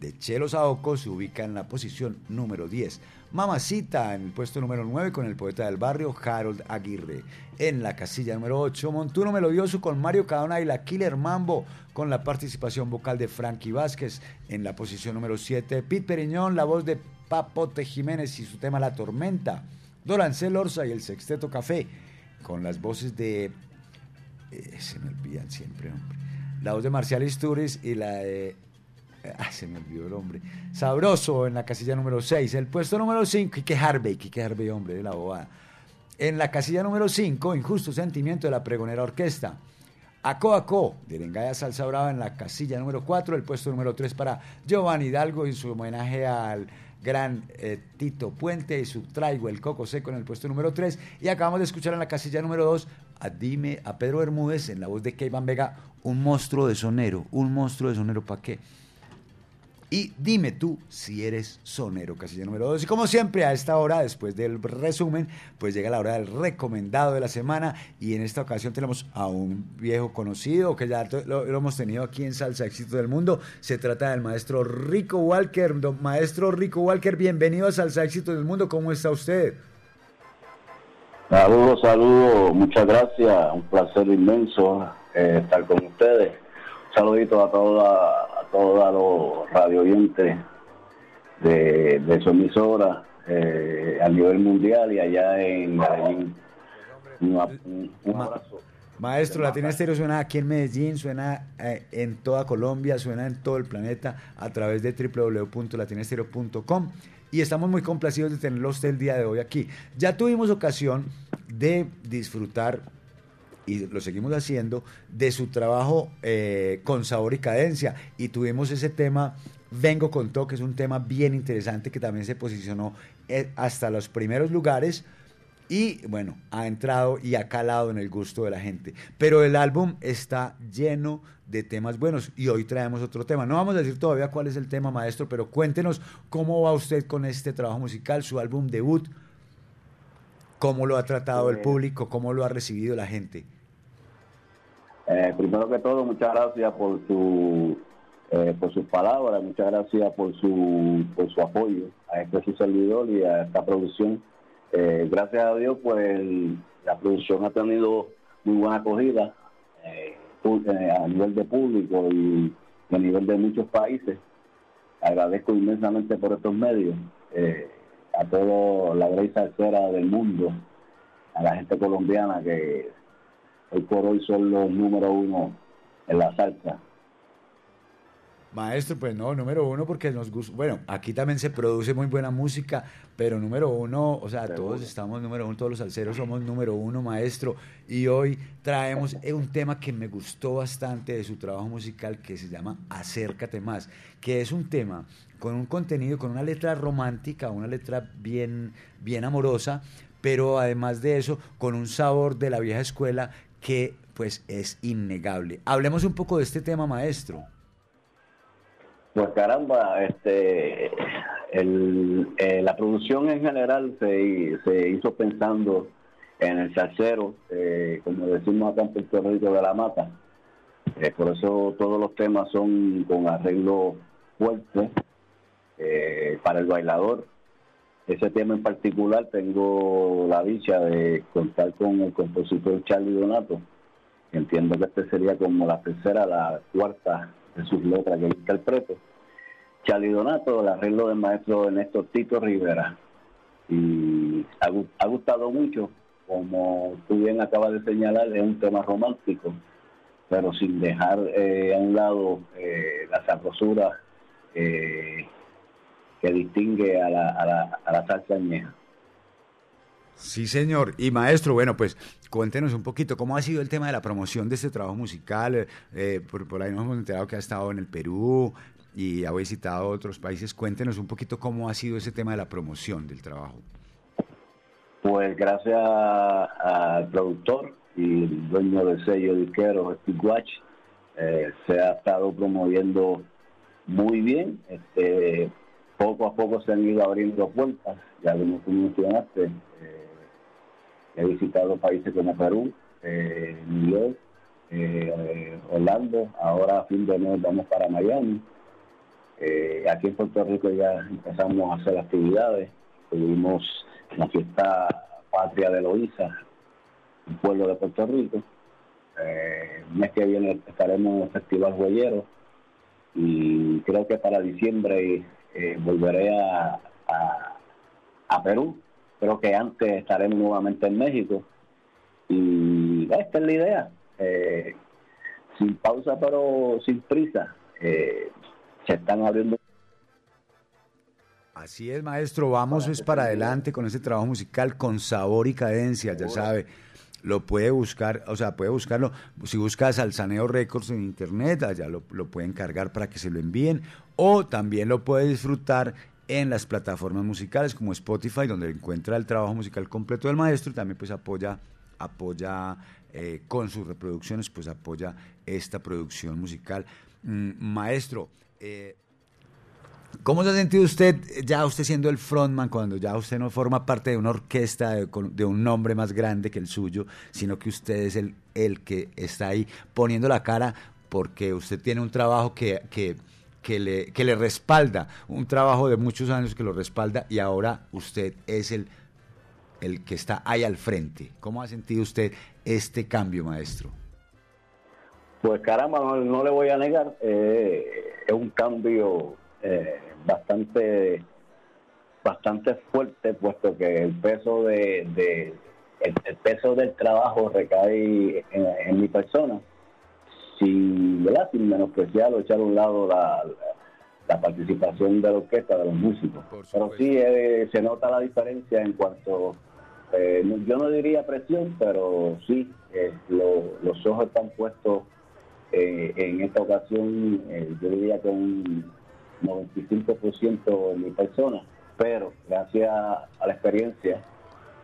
de Chelo Saoco se ubica en la posición número 10. Mamacita en el puesto número 9 con el poeta del barrio Harold Aguirre. En la casilla número 8, Montuno Melodioso con Mario Cadona y la Killer Mambo con la participación vocal de Frankie Vázquez. En la posición número 7, Pete Periñón, la voz de Papote Jiménez y su tema La Tormenta. Dorancel Orza y el Sexteto Café con las voces de... eh, se me olvidan siempre, hombre. La voz de Marcial Isturiz y la de Se me olvidó el hombre. Sabroso en la casilla número 6. El puesto número 5, Kike Harvey, Kike Harvey, hombre de la bobada. En la casilla número 5, Injusto Sentimiento de la Pregonera Orquesta. Aco Aco, de Lengaya Salsa Brava en la casilla número 4. El puesto número 3 para Giovanni Hidalgo y su homenaje al gran eh, Tito Puente y su Traigo el Coco Seco en el puesto número 3. Y acabamos de escuchar en la casilla número 2 a Dime, a Pedro Bermúdez en la voz de Keivan Vega, un monstruo de sonero. Un monstruo de sonero, ¿para qué? Y dime tú si eres sonero, casilla número 2. Y como siempre, a esta hora, después del resumen, pues llega la hora del recomendado de la semana. Y en esta ocasión tenemos a un viejo conocido que ya lo, hemos tenido aquí en Salsa Éxito del Mundo. Se trata del maestro Rico Walker. Don maestro Rico Walker, bienvenido a Salsa Éxito del Mundo. ¿Cómo está usted? Saludos, saludos, muchas gracias, un placer inmenso eh, estar con ustedes. Un saludito a toda, todos los radio oyentes de, de su emisora eh, a nivel mundial y allá en Medellín. Un, un- abrazo. Maestro, Latina Estéreo suena aquí en Medellín, suena eh, en toda Colombia, suena en todo el planeta a través de www.latinaestereo.com y estamos muy complacidos de tenerlo usted el día de hoy aquí. Ya tuvimos ocasión de disfrutar y lo seguimos haciendo de su trabajo eh, con sabor y cadencia y tuvimos ese tema Vengo con todo, que es un tema bien interesante que también se posicionó eh, hasta los primeros lugares y bueno, ha entrado y ha calado en el gusto de la gente. Pero el álbum está lleno de temas buenos y hoy traemos otro tema. No vamos a decir todavía cuál es el tema, maestro, pero cuéntenos cómo va usted con este trabajo musical, su álbum debut, cómo lo ha tratado el Eh. público, cómo lo ha recibido la gente. Eh, primero que todo, muchas gracias por su eh, por sus palabras, muchas gracias por su por su apoyo a este su servidor y a esta producción. Eh, gracias a Dios, pues la producción ha tenido muy buena acogida eh, a nivel de público y a nivel de muchos países. Agradezco inmensamente por estos medios a toda la grey salsera del mundo, a la gente colombiana que hoy por hoy son los número uno en la salsa. Maestro, pues no, número uno porque nos gusta. Bueno, aquí también se produce muy buena música, pero número uno, o sea, todos estamos número uno, todos los salseros somos número uno, maestro. Y hoy traemos un tema que me gustó bastante de su trabajo musical que se llama Acércate más, que es un tema con un contenido, con una letra romántica, una letra bien, bien amorosa, pero además de eso, con un sabor de la vieja escuela que pues es innegable. Hablemos un poco de este tema, maestro. Pues caramba, este, eh, la producción en general se, se hizo pensando en el salsero, eh, como decimos acá en Puerto Rico de la mata, Eh, por eso todos los temas son con arreglo fuerte para el bailador. Ese tema en particular tengo la dicha de contar con el compositor Charlie Donato. Entiendo que este sería como la tercera, la cuarta de sus letras que interpreto. Charlie Donato, el arreglo del maestro Ernesto Tito Rivera. Y ha, gu- ha gustado mucho, como tú bien acabas de señalar, es un tema romántico, pero sin dejar eh, a un lado eh, la que distingue a la, a la, a la salsa añeja. Sí, señor. Y maestro, bueno, pues cuéntenos un poquito cómo ha sido el tema de la promoción de este trabajo musical. Eh, por, por ahí nos hemos enterado que ha estado en el Perú y ha visitado otros países. Cuéntenos un poquito cómo ha sido ese tema de la promoción del trabajo. Pues gracias al productor y el dueño del sello disquero, Steve Watch, eh, se ha estado promoviendo muy bien. Este, poco a poco se han ido abriendo puertas, ya como tú mencionaste, eh, he visitado países como Perú, eh, New eh, Orlando, ahora a fin de mes vamos para Miami. Eh, aquí en Puerto Rico ya empezamos a hacer actividades, tuvimos la fiesta patria de Loíza, un pueblo de Puerto Rico. Eh, el mes que viene estaremos en el Festival Huellero y creo que para diciembre eh, volveré a, a, a Perú. Creo que antes estaremos nuevamente en México. Y esta es la idea. Eh, sin pausa pero sin prisa. Eh, se están abriendo Así es, maestro. Vamos es para adelante con este trabajo musical con sabor y cadencia, ya sabe. Lo puede buscar, o sea, puede buscarlo. Si busca Salsaneo Records en internet, allá lo, lo pueden cargar para que se lo envíen. O también lo puede disfrutar en las plataformas musicales como Spotify, donde encuentra el trabajo musical completo del maestro y también pues apoya, apoya eh, con sus reproducciones, pues apoya esta producción musical. Mm, maestro, eh, ¿Cómo se ha sentido usted, ya usted siendo el frontman, cuando ya usted no forma parte de una orquesta de, de un nombre más grande que el suyo, sino que usted es el, el que está ahí poniendo la cara porque usted tiene un trabajo que, que le, que le respalda, un trabajo de muchos años que lo respalda y ahora usted es el, el que está ahí al frente? ¿Cómo ha sentido usted este cambio, maestro? Pues caramba, no, le voy a negar, eh, es un cambio eh, bastante bastante fuerte, puesto que el peso de, el, peso del trabajo recae en mi persona, sin, ¿verdad? sin menospreciar o echar a un lado la, la- la participación de la orquesta, de los músicos. Pero sí eh, se nota la diferencia en cuanto, eh, yo no diría presión, pero sí, eh, lo- los ojos están puestos eh, en esta ocasión, yo diría que un 95% en mi persona, pero gracias a la experiencia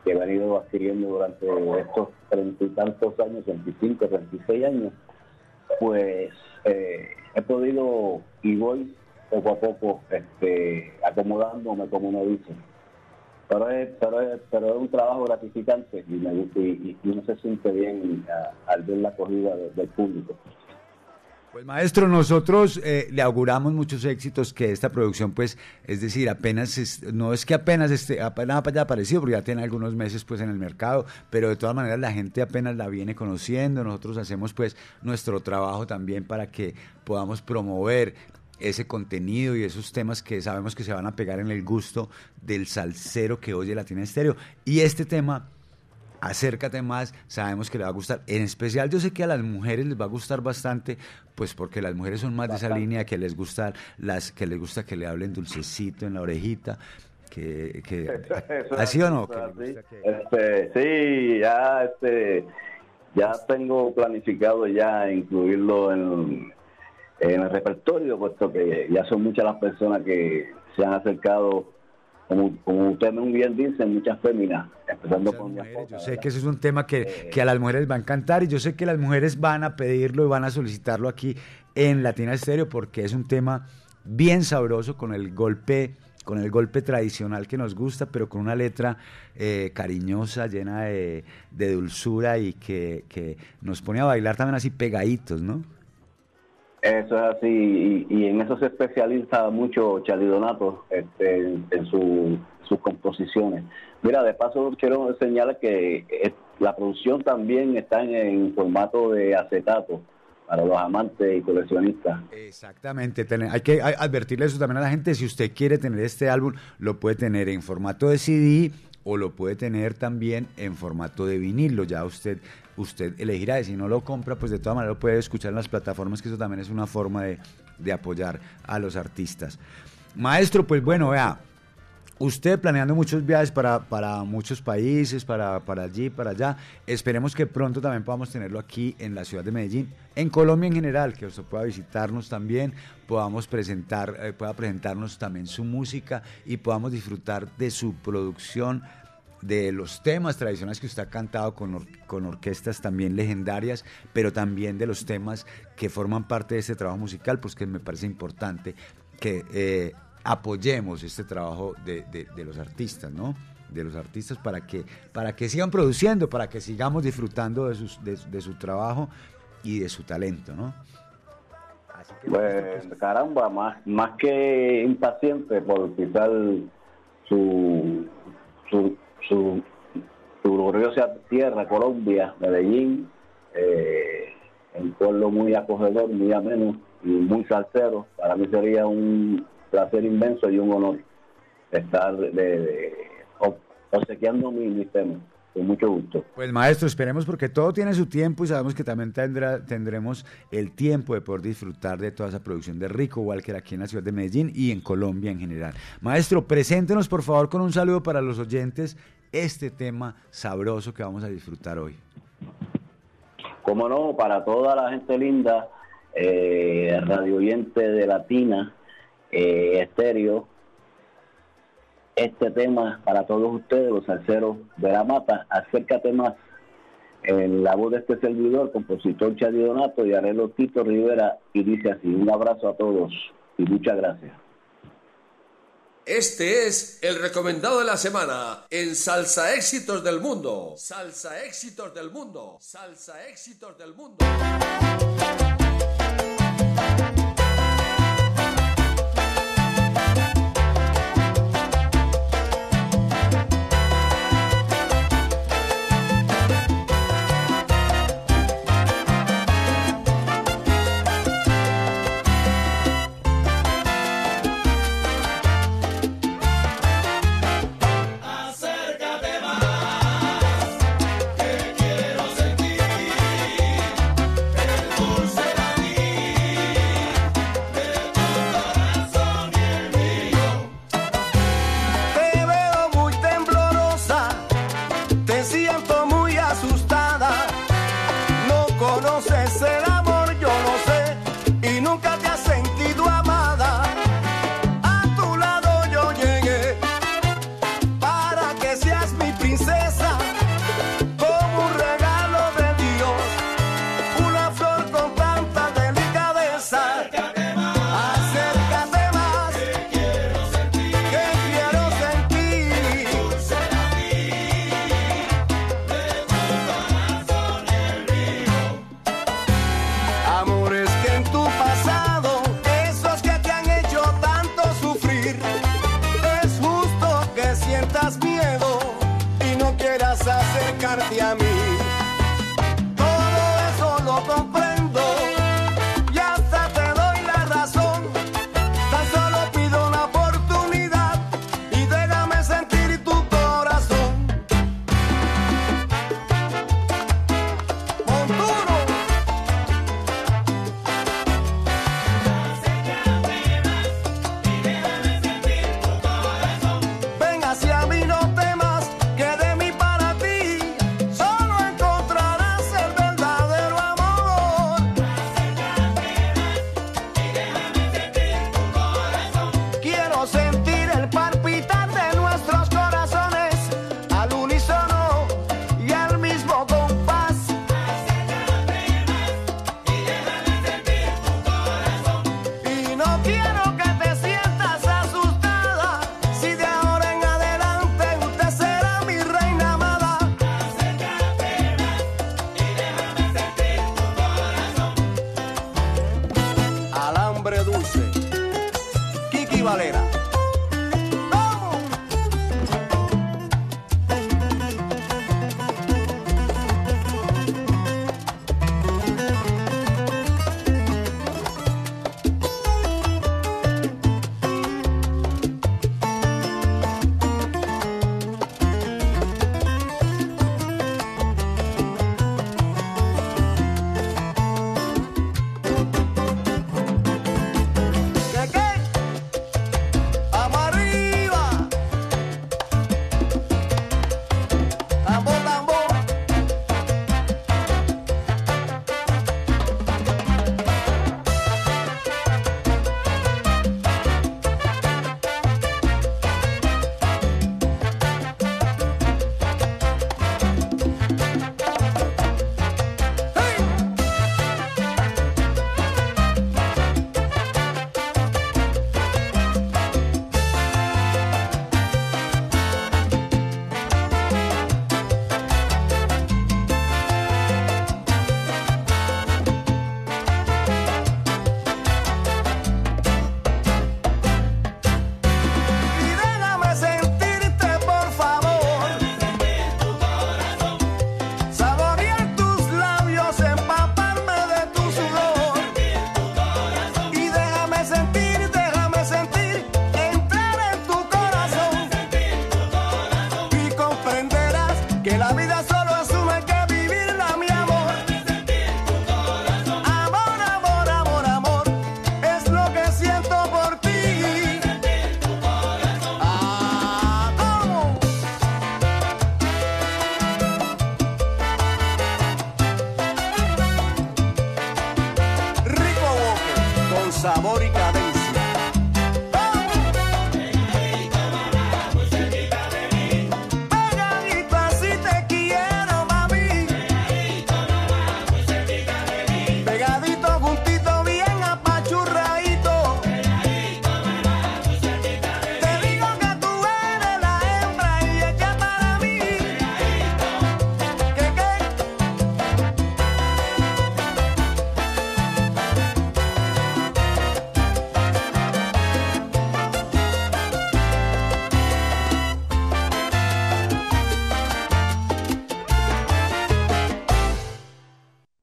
que he venido adquiriendo durante estos treinta y tantos años, 25, 36 años, pues eh, he podido y voy poco a poco este, acomodándome, como uno dice. Pero es, pero, es, pero es un trabajo gratificante y, me, y, y uno se siente bien a- al ver la acogida de- del público. Pues maestro, nosotros eh, le auguramos muchos éxitos que esta producción, pues, es decir, apenas, no es que apenas esté, apenas haya aparecido, porque ya tiene algunos meses, pues, en el mercado, pero de todas maneras la gente apenas la viene conociendo, nosotros hacemos, pues, nuestro trabajo también para que podamos promover ese contenido y esos temas que sabemos que se van a pegar en el gusto del salsero que oye Latina Estéreo. Y este tema acércate más, sabemos que le va a gustar. En especial yo sé que a las mujeres les va a gustar bastante, pues porque las mujeres son más de esa línea que les gusta las que les gusta que le hablen dulcecito en la orejita, que, que Eso así es- o no. así. Este, sí, ya este ya tengo planificado ya incluirlo en, en el repertorio, puesto que ya son muchas las personas que se han acercado, como, como usted muy bien dice, muchas féminas, empezando con mi esposa. Yo sé que ese es un tema que, que a las mujeres va a encantar y yo sé que las mujeres van a pedirlo y van a solicitarlo aquí en Latina Estéreo porque es un tema bien sabroso con el golpe con el golpe tradicional que nos gusta, pero con una letra eh, cariñosa, llena de, de dulzura y que, que nos pone a bailar también así pegaditos, ¿no? Eso es así, y, y en eso se especializa mucho Charlie Donato este, en, su- sus composiciones. Mira, de paso quiero señalar que eh, la producción también está en, en formato de acetato para los amantes y coleccionistas. Exactamente, hay que advertirle eso también a la gente, si usted quiere tener este álbum, lo puede tener en formato de CD o lo puede tener también en formato de vinilo, ya usted usted elegirá, y si no lo compra, pues de todas maneras lo puede escuchar en las plataformas, que eso también es una forma de, de apoyar a los artistas. Maestro, pues bueno, vea, Usted planeando muchos viajes para, para muchos países, para, para allí, para allá. Esperemos que pronto también podamos tenerlo aquí en la ciudad de Medellín, en Colombia en general, que usted pueda visitarnos también, podamos presentar, eh, pueda presentarnos también su música y podamos disfrutar de su producción, de los temas tradicionales que usted ha cantado con, or- con orquestas también legendarias, pero también de los temas que forman parte de este trabajo musical, pues que me parece importante que eh, apoyemos este trabajo de, de- los artistas, ¿no? De los artistas para que, para que sigan produciendo, para que sigamos disfrutando de, sus- de- su trabajo y de su talento, ¿no? Pues caramba, más, más que impaciente por su, su, su, su gloriosa tierra, Colombia, Medellín, eh, un pueblo muy acogedor, muy ameno y muy salsero. Para mí sería un placer inmenso y un honor estar de, de- ob- obsequiando mi, mi tema, con mucho gusto. Pues maestro, esperemos porque todo tiene su tiempo y sabemos que también tendrá, tendremos el tiempo de poder disfrutar de toda esa producción de Rico Walker aquí en la ciudad de Medellín y en Colombia en general. Maestro, preséntenos por favor con un saludo para los oyentes este tema sabroso que vamos a disfrutar hoy. Como no, para toda la gente linda, eh, radio oyente de Latina, eh, estéreo, este tema para todos ustedes, los salseros de la mata, acércate más. En la voz de este servidor, compositor Chadi Donato y arreglo Tito Rivera, y dice así, un abrazo a todos y muchas gracias. Este es el recomendado de la semana en Salsa Éxitos del Mundo. Salsa Éxitos del Mundo. Salsa Éxitos del Mundo.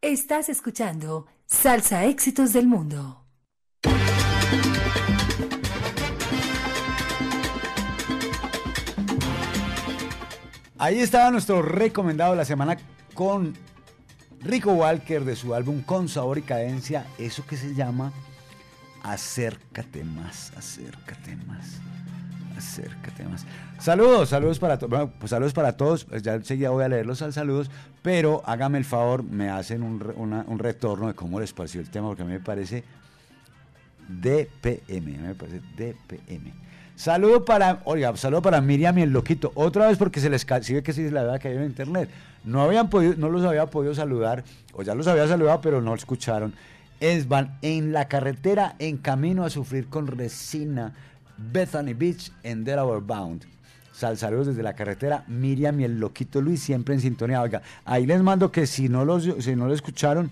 Estás escuchando Salsa Éxitos del Mundo. Ahí estaba nuestro recomendado de la semana con Rico Walker de su álbum Con Sabor y Cadencia, eso que se llama Acércate más, acércate más, acércate más. Saludos, saludos para todos, bueno, pues saludos para todos, pues ya enseguida voy a leerlos al saludos, pero hágame el favor, me hacen un, un retorno de cómo les pareció el tema, porque a mí me parece DPM, me parece DPM. Saludo para, oiga, saludo para Miriam y el loquito. Otra vez porque se les ve que sí la había caído en internet. No habían podido, no los había podido saludar, o ya los había saludado, pero no escucharon. Es van en la carretera en camino a sufrir con resina Bethany Beach en Delaware Bound. Sal, saludos desde la carretera, Miriam y el loquito Luis siempre en sintonía. Oiga, ahí les mando que si no los, si no lo escucharon,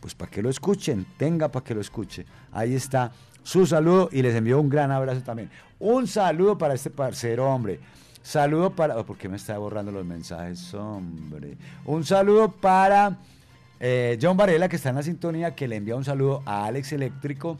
pues para que lo escuchen, tenga para que lo escuche. Ahí está su saludo y les envío un gran abrazo también. Un saludo para este parcero, hombre. Saludo para... oh, ¿Por qué me está borrando los mensajes, hombre? Un saludo para eh, John Varela, que está en la sintonía, que le envía un saludo a Alex Eléctrico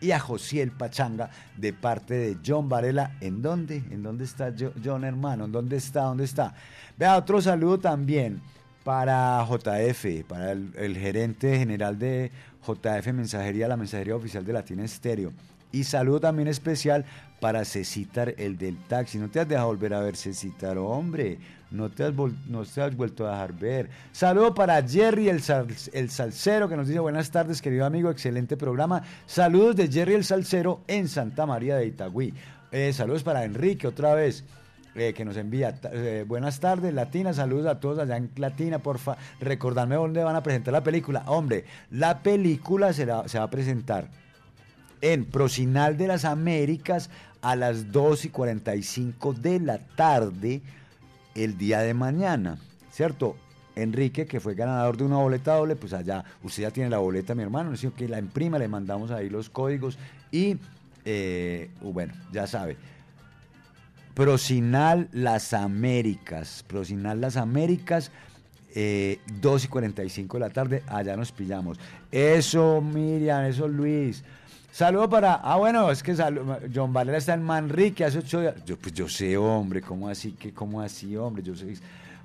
y a Josiel Pachanga de parte de John Varela. ¿En dónde? ¿En dónde está Jo- John, hermano? ¿En dónde está? ¿Dónde está? Vea, otro saludo también para JF, para el, el gerente general de JF Mensajería, la mensajería oficial de Latina Estéreo. Y saludo también especial para Cecitar, el del taxi. No te has dejado volver a ver, Cecitar, hombre. No te has, no te has vuelto a dejar ver. Saludo para Jerry, el, sal- el salsero, que nos dice buenas tardes, querido amigo, excelente programa. Saludos de Jerry el salsero en Santa María de Itagüí. Eh, saludos para Enrique otra vez. eh, que nos envía eh, buenas tardes, Latina, saludos a todos allá en Latina, porfa, recordarme dónde van a presentar la película. Hombre, la película se, la- se va a presentar en Procinal de las Américas a las 2 y 45 de la tarde el día de mañana, ¿cierto? Enrique, que fue ganador de una boleta doble, pues allá usted ya tiene la boleta, mi hermano, sino que la imprima, le mandamos ahí los códigos y, eh, bueno, ya sabe. Procinal Las Américas, Procinal Las Américas, eh, 2 y 45 de la tarde, allá nos pillamos. Eso, Miriam, eso, Luis. Saludo para. Ah, bueno, es que salu- John Valera está en Manrique hace ocho días. Yo, pues yo sé, hombre, ¿cómo así? que ¿Cómo así, hombre? Yo sé.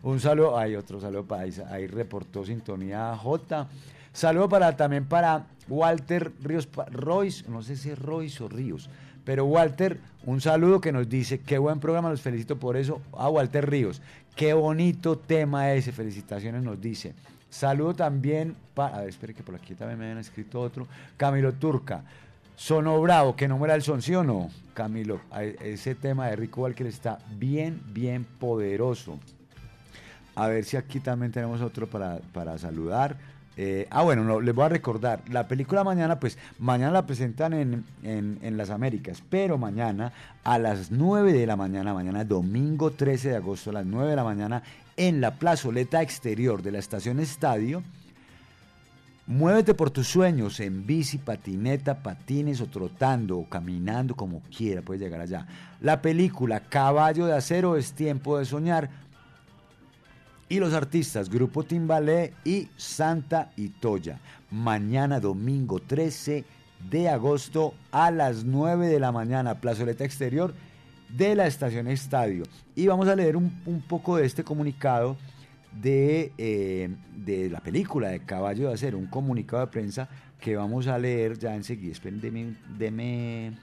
Un saludo, hay otro saludo para ahí, reportó Sintonía J. Saludo para también para Walter Ríos Royce, no sé si es Royce o Ríos, pero Walter, un saludo que nos dice, qué buen programa, los felicito por eso. A Walter Ríos, qué bonito tema ese, felicitaciones nos dice. Saludo también para, a ver, espere que por aquí también me habían escrito otro, Camilo Turca. Sono Bravo, que no muera el son, ¿sí o no? Camilo, ese tema de Rico Walker está bien, bien poderoso. A ver si aquí también tenemos otro para, para saludar. Eh, ah, bueno, no, les voy a recordar. La película mañana, pues mañana la presentan en, en- en las Américas, pero mañana a las 9 de la mañana, mañana domingo 13 de agosto a las 9 de la mañana, en la plazoleta exterior de la estación Estadio, Muévete por tus sueños en bici, patineta, patines o trotando o caminando como quiera, puedes llegar allá. La película Caballo de Acero es tiempo de soñar. Y los artistas Grupo Timbalé y Santa y Toya. Mañana domingo 13 de agosto a las 9 de la mañana, plazoleta exterior de la estación Estadio. Y vamos a leer un, un poco de este comunicado de, eh, de la película de Caballo de Acero, un comunicado de prensa que vamos a leer ya enseguida. Esperen, deme, deme,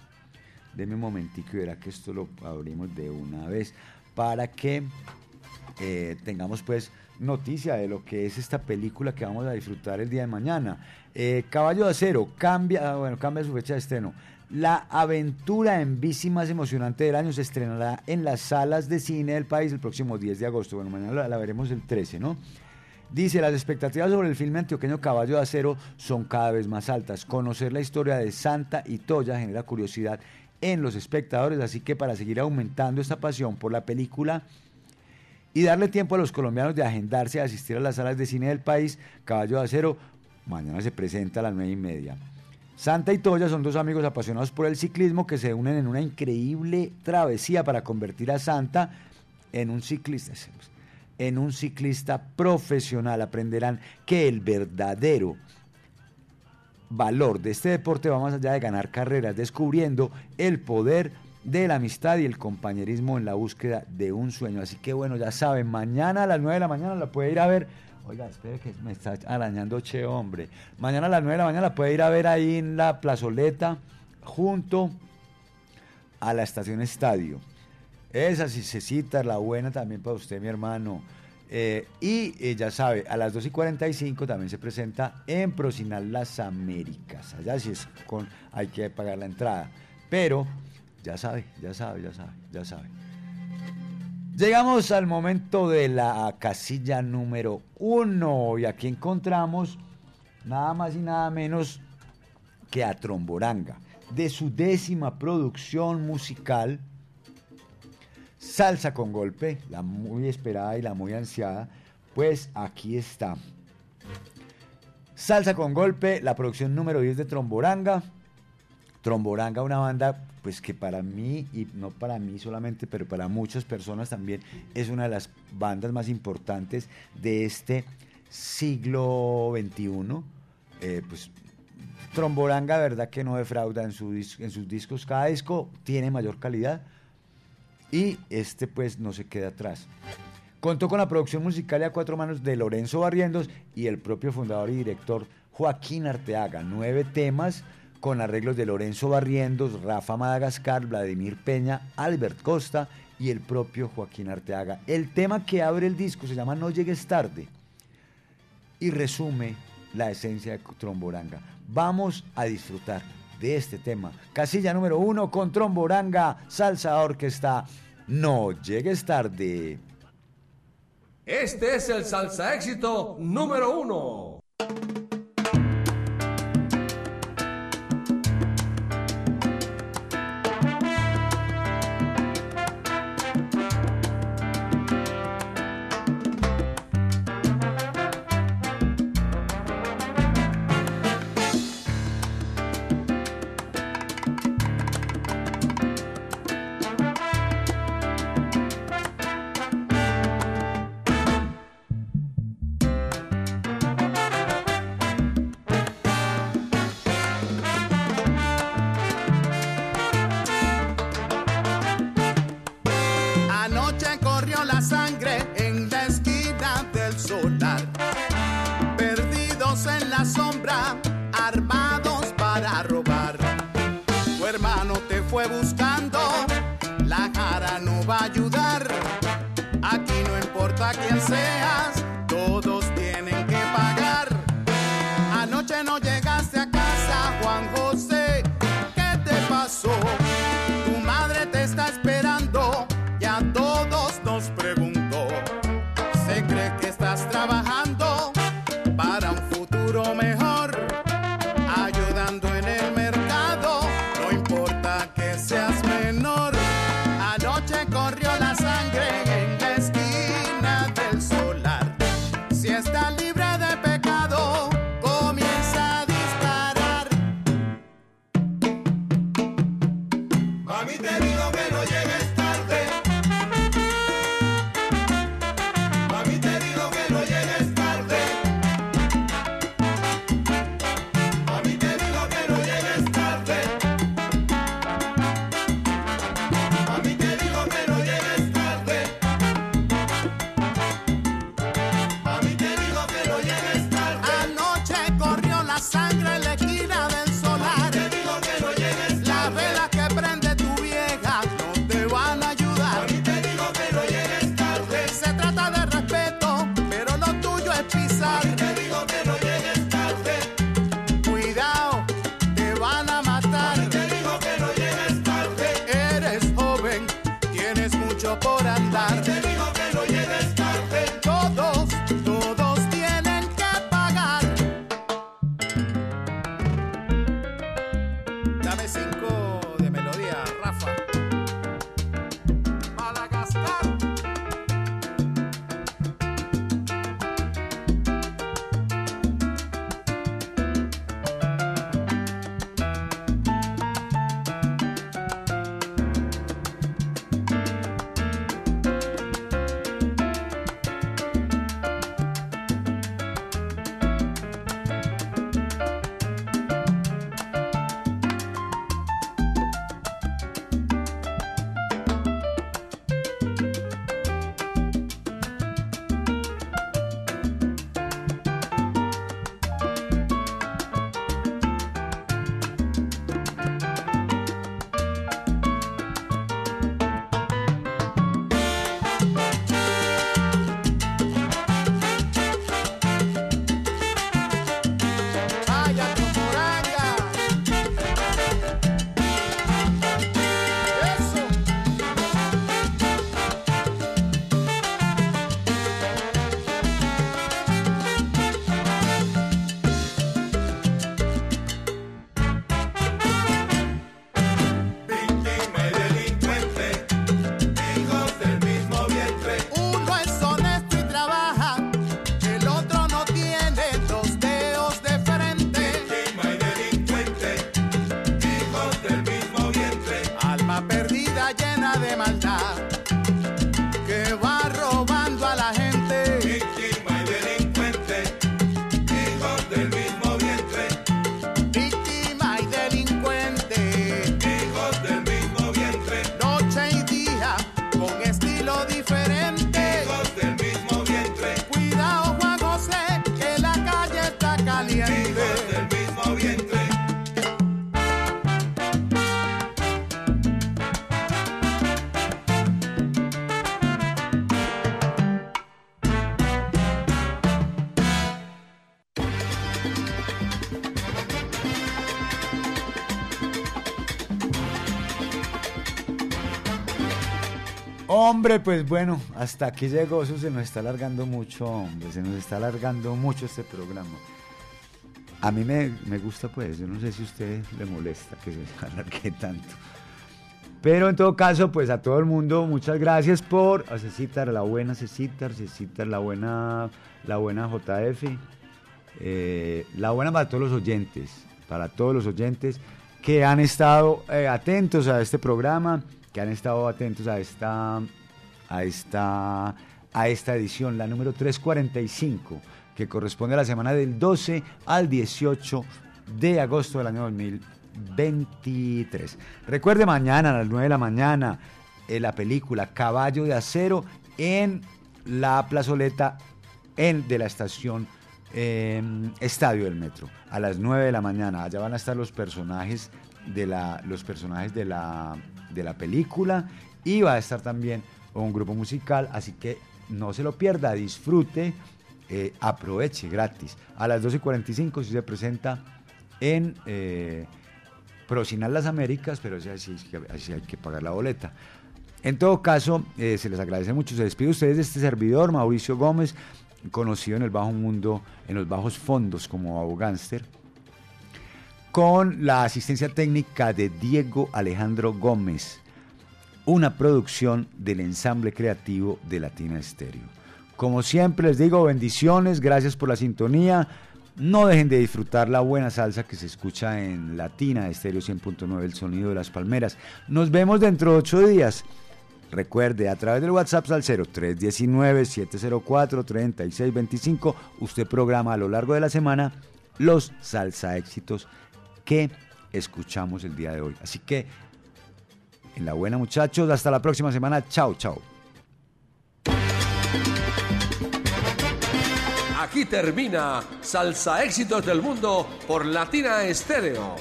deme un momentico y verá que esto lo abrimos de una vez para que eh, tengamos pues noticia de lo que es esta película que vamos a disfrutar el día de mañana. Eh, Caballo de Acero cambia, ah, bueno, cambia su fecha de estreno. La aventura en bici más emocionante del año se estrenará en las salas de cine del país el próximo 10 de agosto. Bueno, mañana la, la veremos el 13, ¿no? Dice, las expectativas sobre el filme antioqueño Caballo de Acero son cada vez más altas. Conocer la historia de Santa y Toya genera curiosidad en los espectadores, así que para seguir aumentando esta pasión por la película y darle tiempo a los colombianos de agendarse a asistir a las salas de cine del país, Caballo de Acero mañana se presenta a las nueve y media. Santa y Toya son dos amigos apasionados por el ciclismo que se unen en una increíble travesía para convertir a Santa en un ciclista en un ciclista profesional. Aprenderán que el verdadero valor de este deporte va más allá de ganar carreras, descubriendo el poder de la amistad y el compañerismo en la búsqueda de un sueño. Así que bueno, ya saben, mañana a las 9 de la mañana la puede ir a ver. Oiga, espere que me está arañando Che, hombre. Mañana a las 9 de la mañana la puede ir a ver ahí en la plazoleta, junto a la estación Estadio. Esa si se cita, la buena también para usted, mi hermano. Eh, y eh, ya sabe, a las 2 y 45 también se presenta en Procinal Las Américas. Allá sí es con, hay que pagar la entrada. Pero ya sabe, ya sabe, ya sabe, ya sabe. Llegamos al momento de la casilla número uno y aquí encontramos nada más y nada menos que a Tromboranga, de su décima producción musical, Salsa con Golpe, la muy esperada y la muy ansiada, pues aquí está. Salsa con Golpe, la producción número 10 de Tromboranga. Tromboranga, una banda pues que para mí, y no para mí solamente, pero para muchas personas también, es una de las bandas más importantes de este siglo XXI. Eh, pues Tromboranga, verdad que no defrauda en, su en sus discos, cada disco tiene mayor calidad y este pues no se queda atrás. Contó con la producción musical y a cuatro manos de Lorenzo Barrientos y el propio fundador y director Joaquín Arteaga. Nueve temas con arreglos de Lorenzo Barrientos, Rafa Madagascar, Vladimir Peña, Albert Costa y el propio Joaquín Arteaga. El tema que abre el disco se llama No llegues tarde y resume la esencia de Tromboranga. Vamos a disfrutar de este tema. Casilla número uno con Tromboranga, Salsa Orquesta. No llegues tarde. Este es el salsa éxito número uno. Hombre, pues bueno, hasta aquí llegó. Eso se nos está alargando mucho, hombre. Se nos está alargando mucho este programa. A mí me, me gusta, pues. Yo no sé si a usted le molesta que se alargue tanto. Pero en todo caso, pues a todo el mundo, muchas gracias por a la buena Cecitar, Cecitar, la buena, la buena JF, eh, la buena para todos los oyentes, para todos los oyentes que han estado eh, atentos a este programa, que han estado atentos a esta, a esta, a esta edición, la número 345, que corresponde a la semana del 12 al 18 de agosto del año 2023. Recuerde mañana a las 9 de la mañana eh, la película Caballo de Acero en la plazoleta en, de la estación eh, Estadio del Metro a las 9 de la mañana. Allá van a estar los personajes de la, los personajes de la, de la película y va a estar también un grupo musical, así que no se lo pierda, disfrute, eh, aproveche gratis. A las 12.45 si se presenta en eh, Procinal Las Américas, pero así, así hay que pagar la boleta. En todo caso, eh, se les agradece mucho. Se despide ustedes de este servidor, Mauricio Gómez, conocido en el bajo mundo, en los bajos fondos como Abogánster, con la asistencia técnica de Diego Alejandro Gómez, una producción del ensamble creativo de Latina Estéreo. Como siempre les digo, bendiciones, gracias por la sintonía. No dejen de disfrutar la buena salsa que se escucha en Latina Estéreo 100.9, el sonido de las palmeras. Nos vemos dentro de ocho días. Recuerde, a través del WhatsApp al 0319-704-3625, usted programa a lo largo de la semana los salsa éxitos que escuchamos el día de hoy. Así que, en la buena muchachos, hasta la próxima semana. Chao, chao. Aquí termina Salsa Éxitos del Mundo por Latina Estéreo.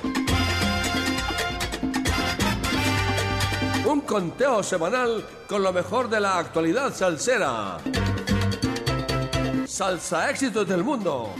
Un conteo semanal con lo mejor de la actualidad salsera. Salsa Éxitos del Mundo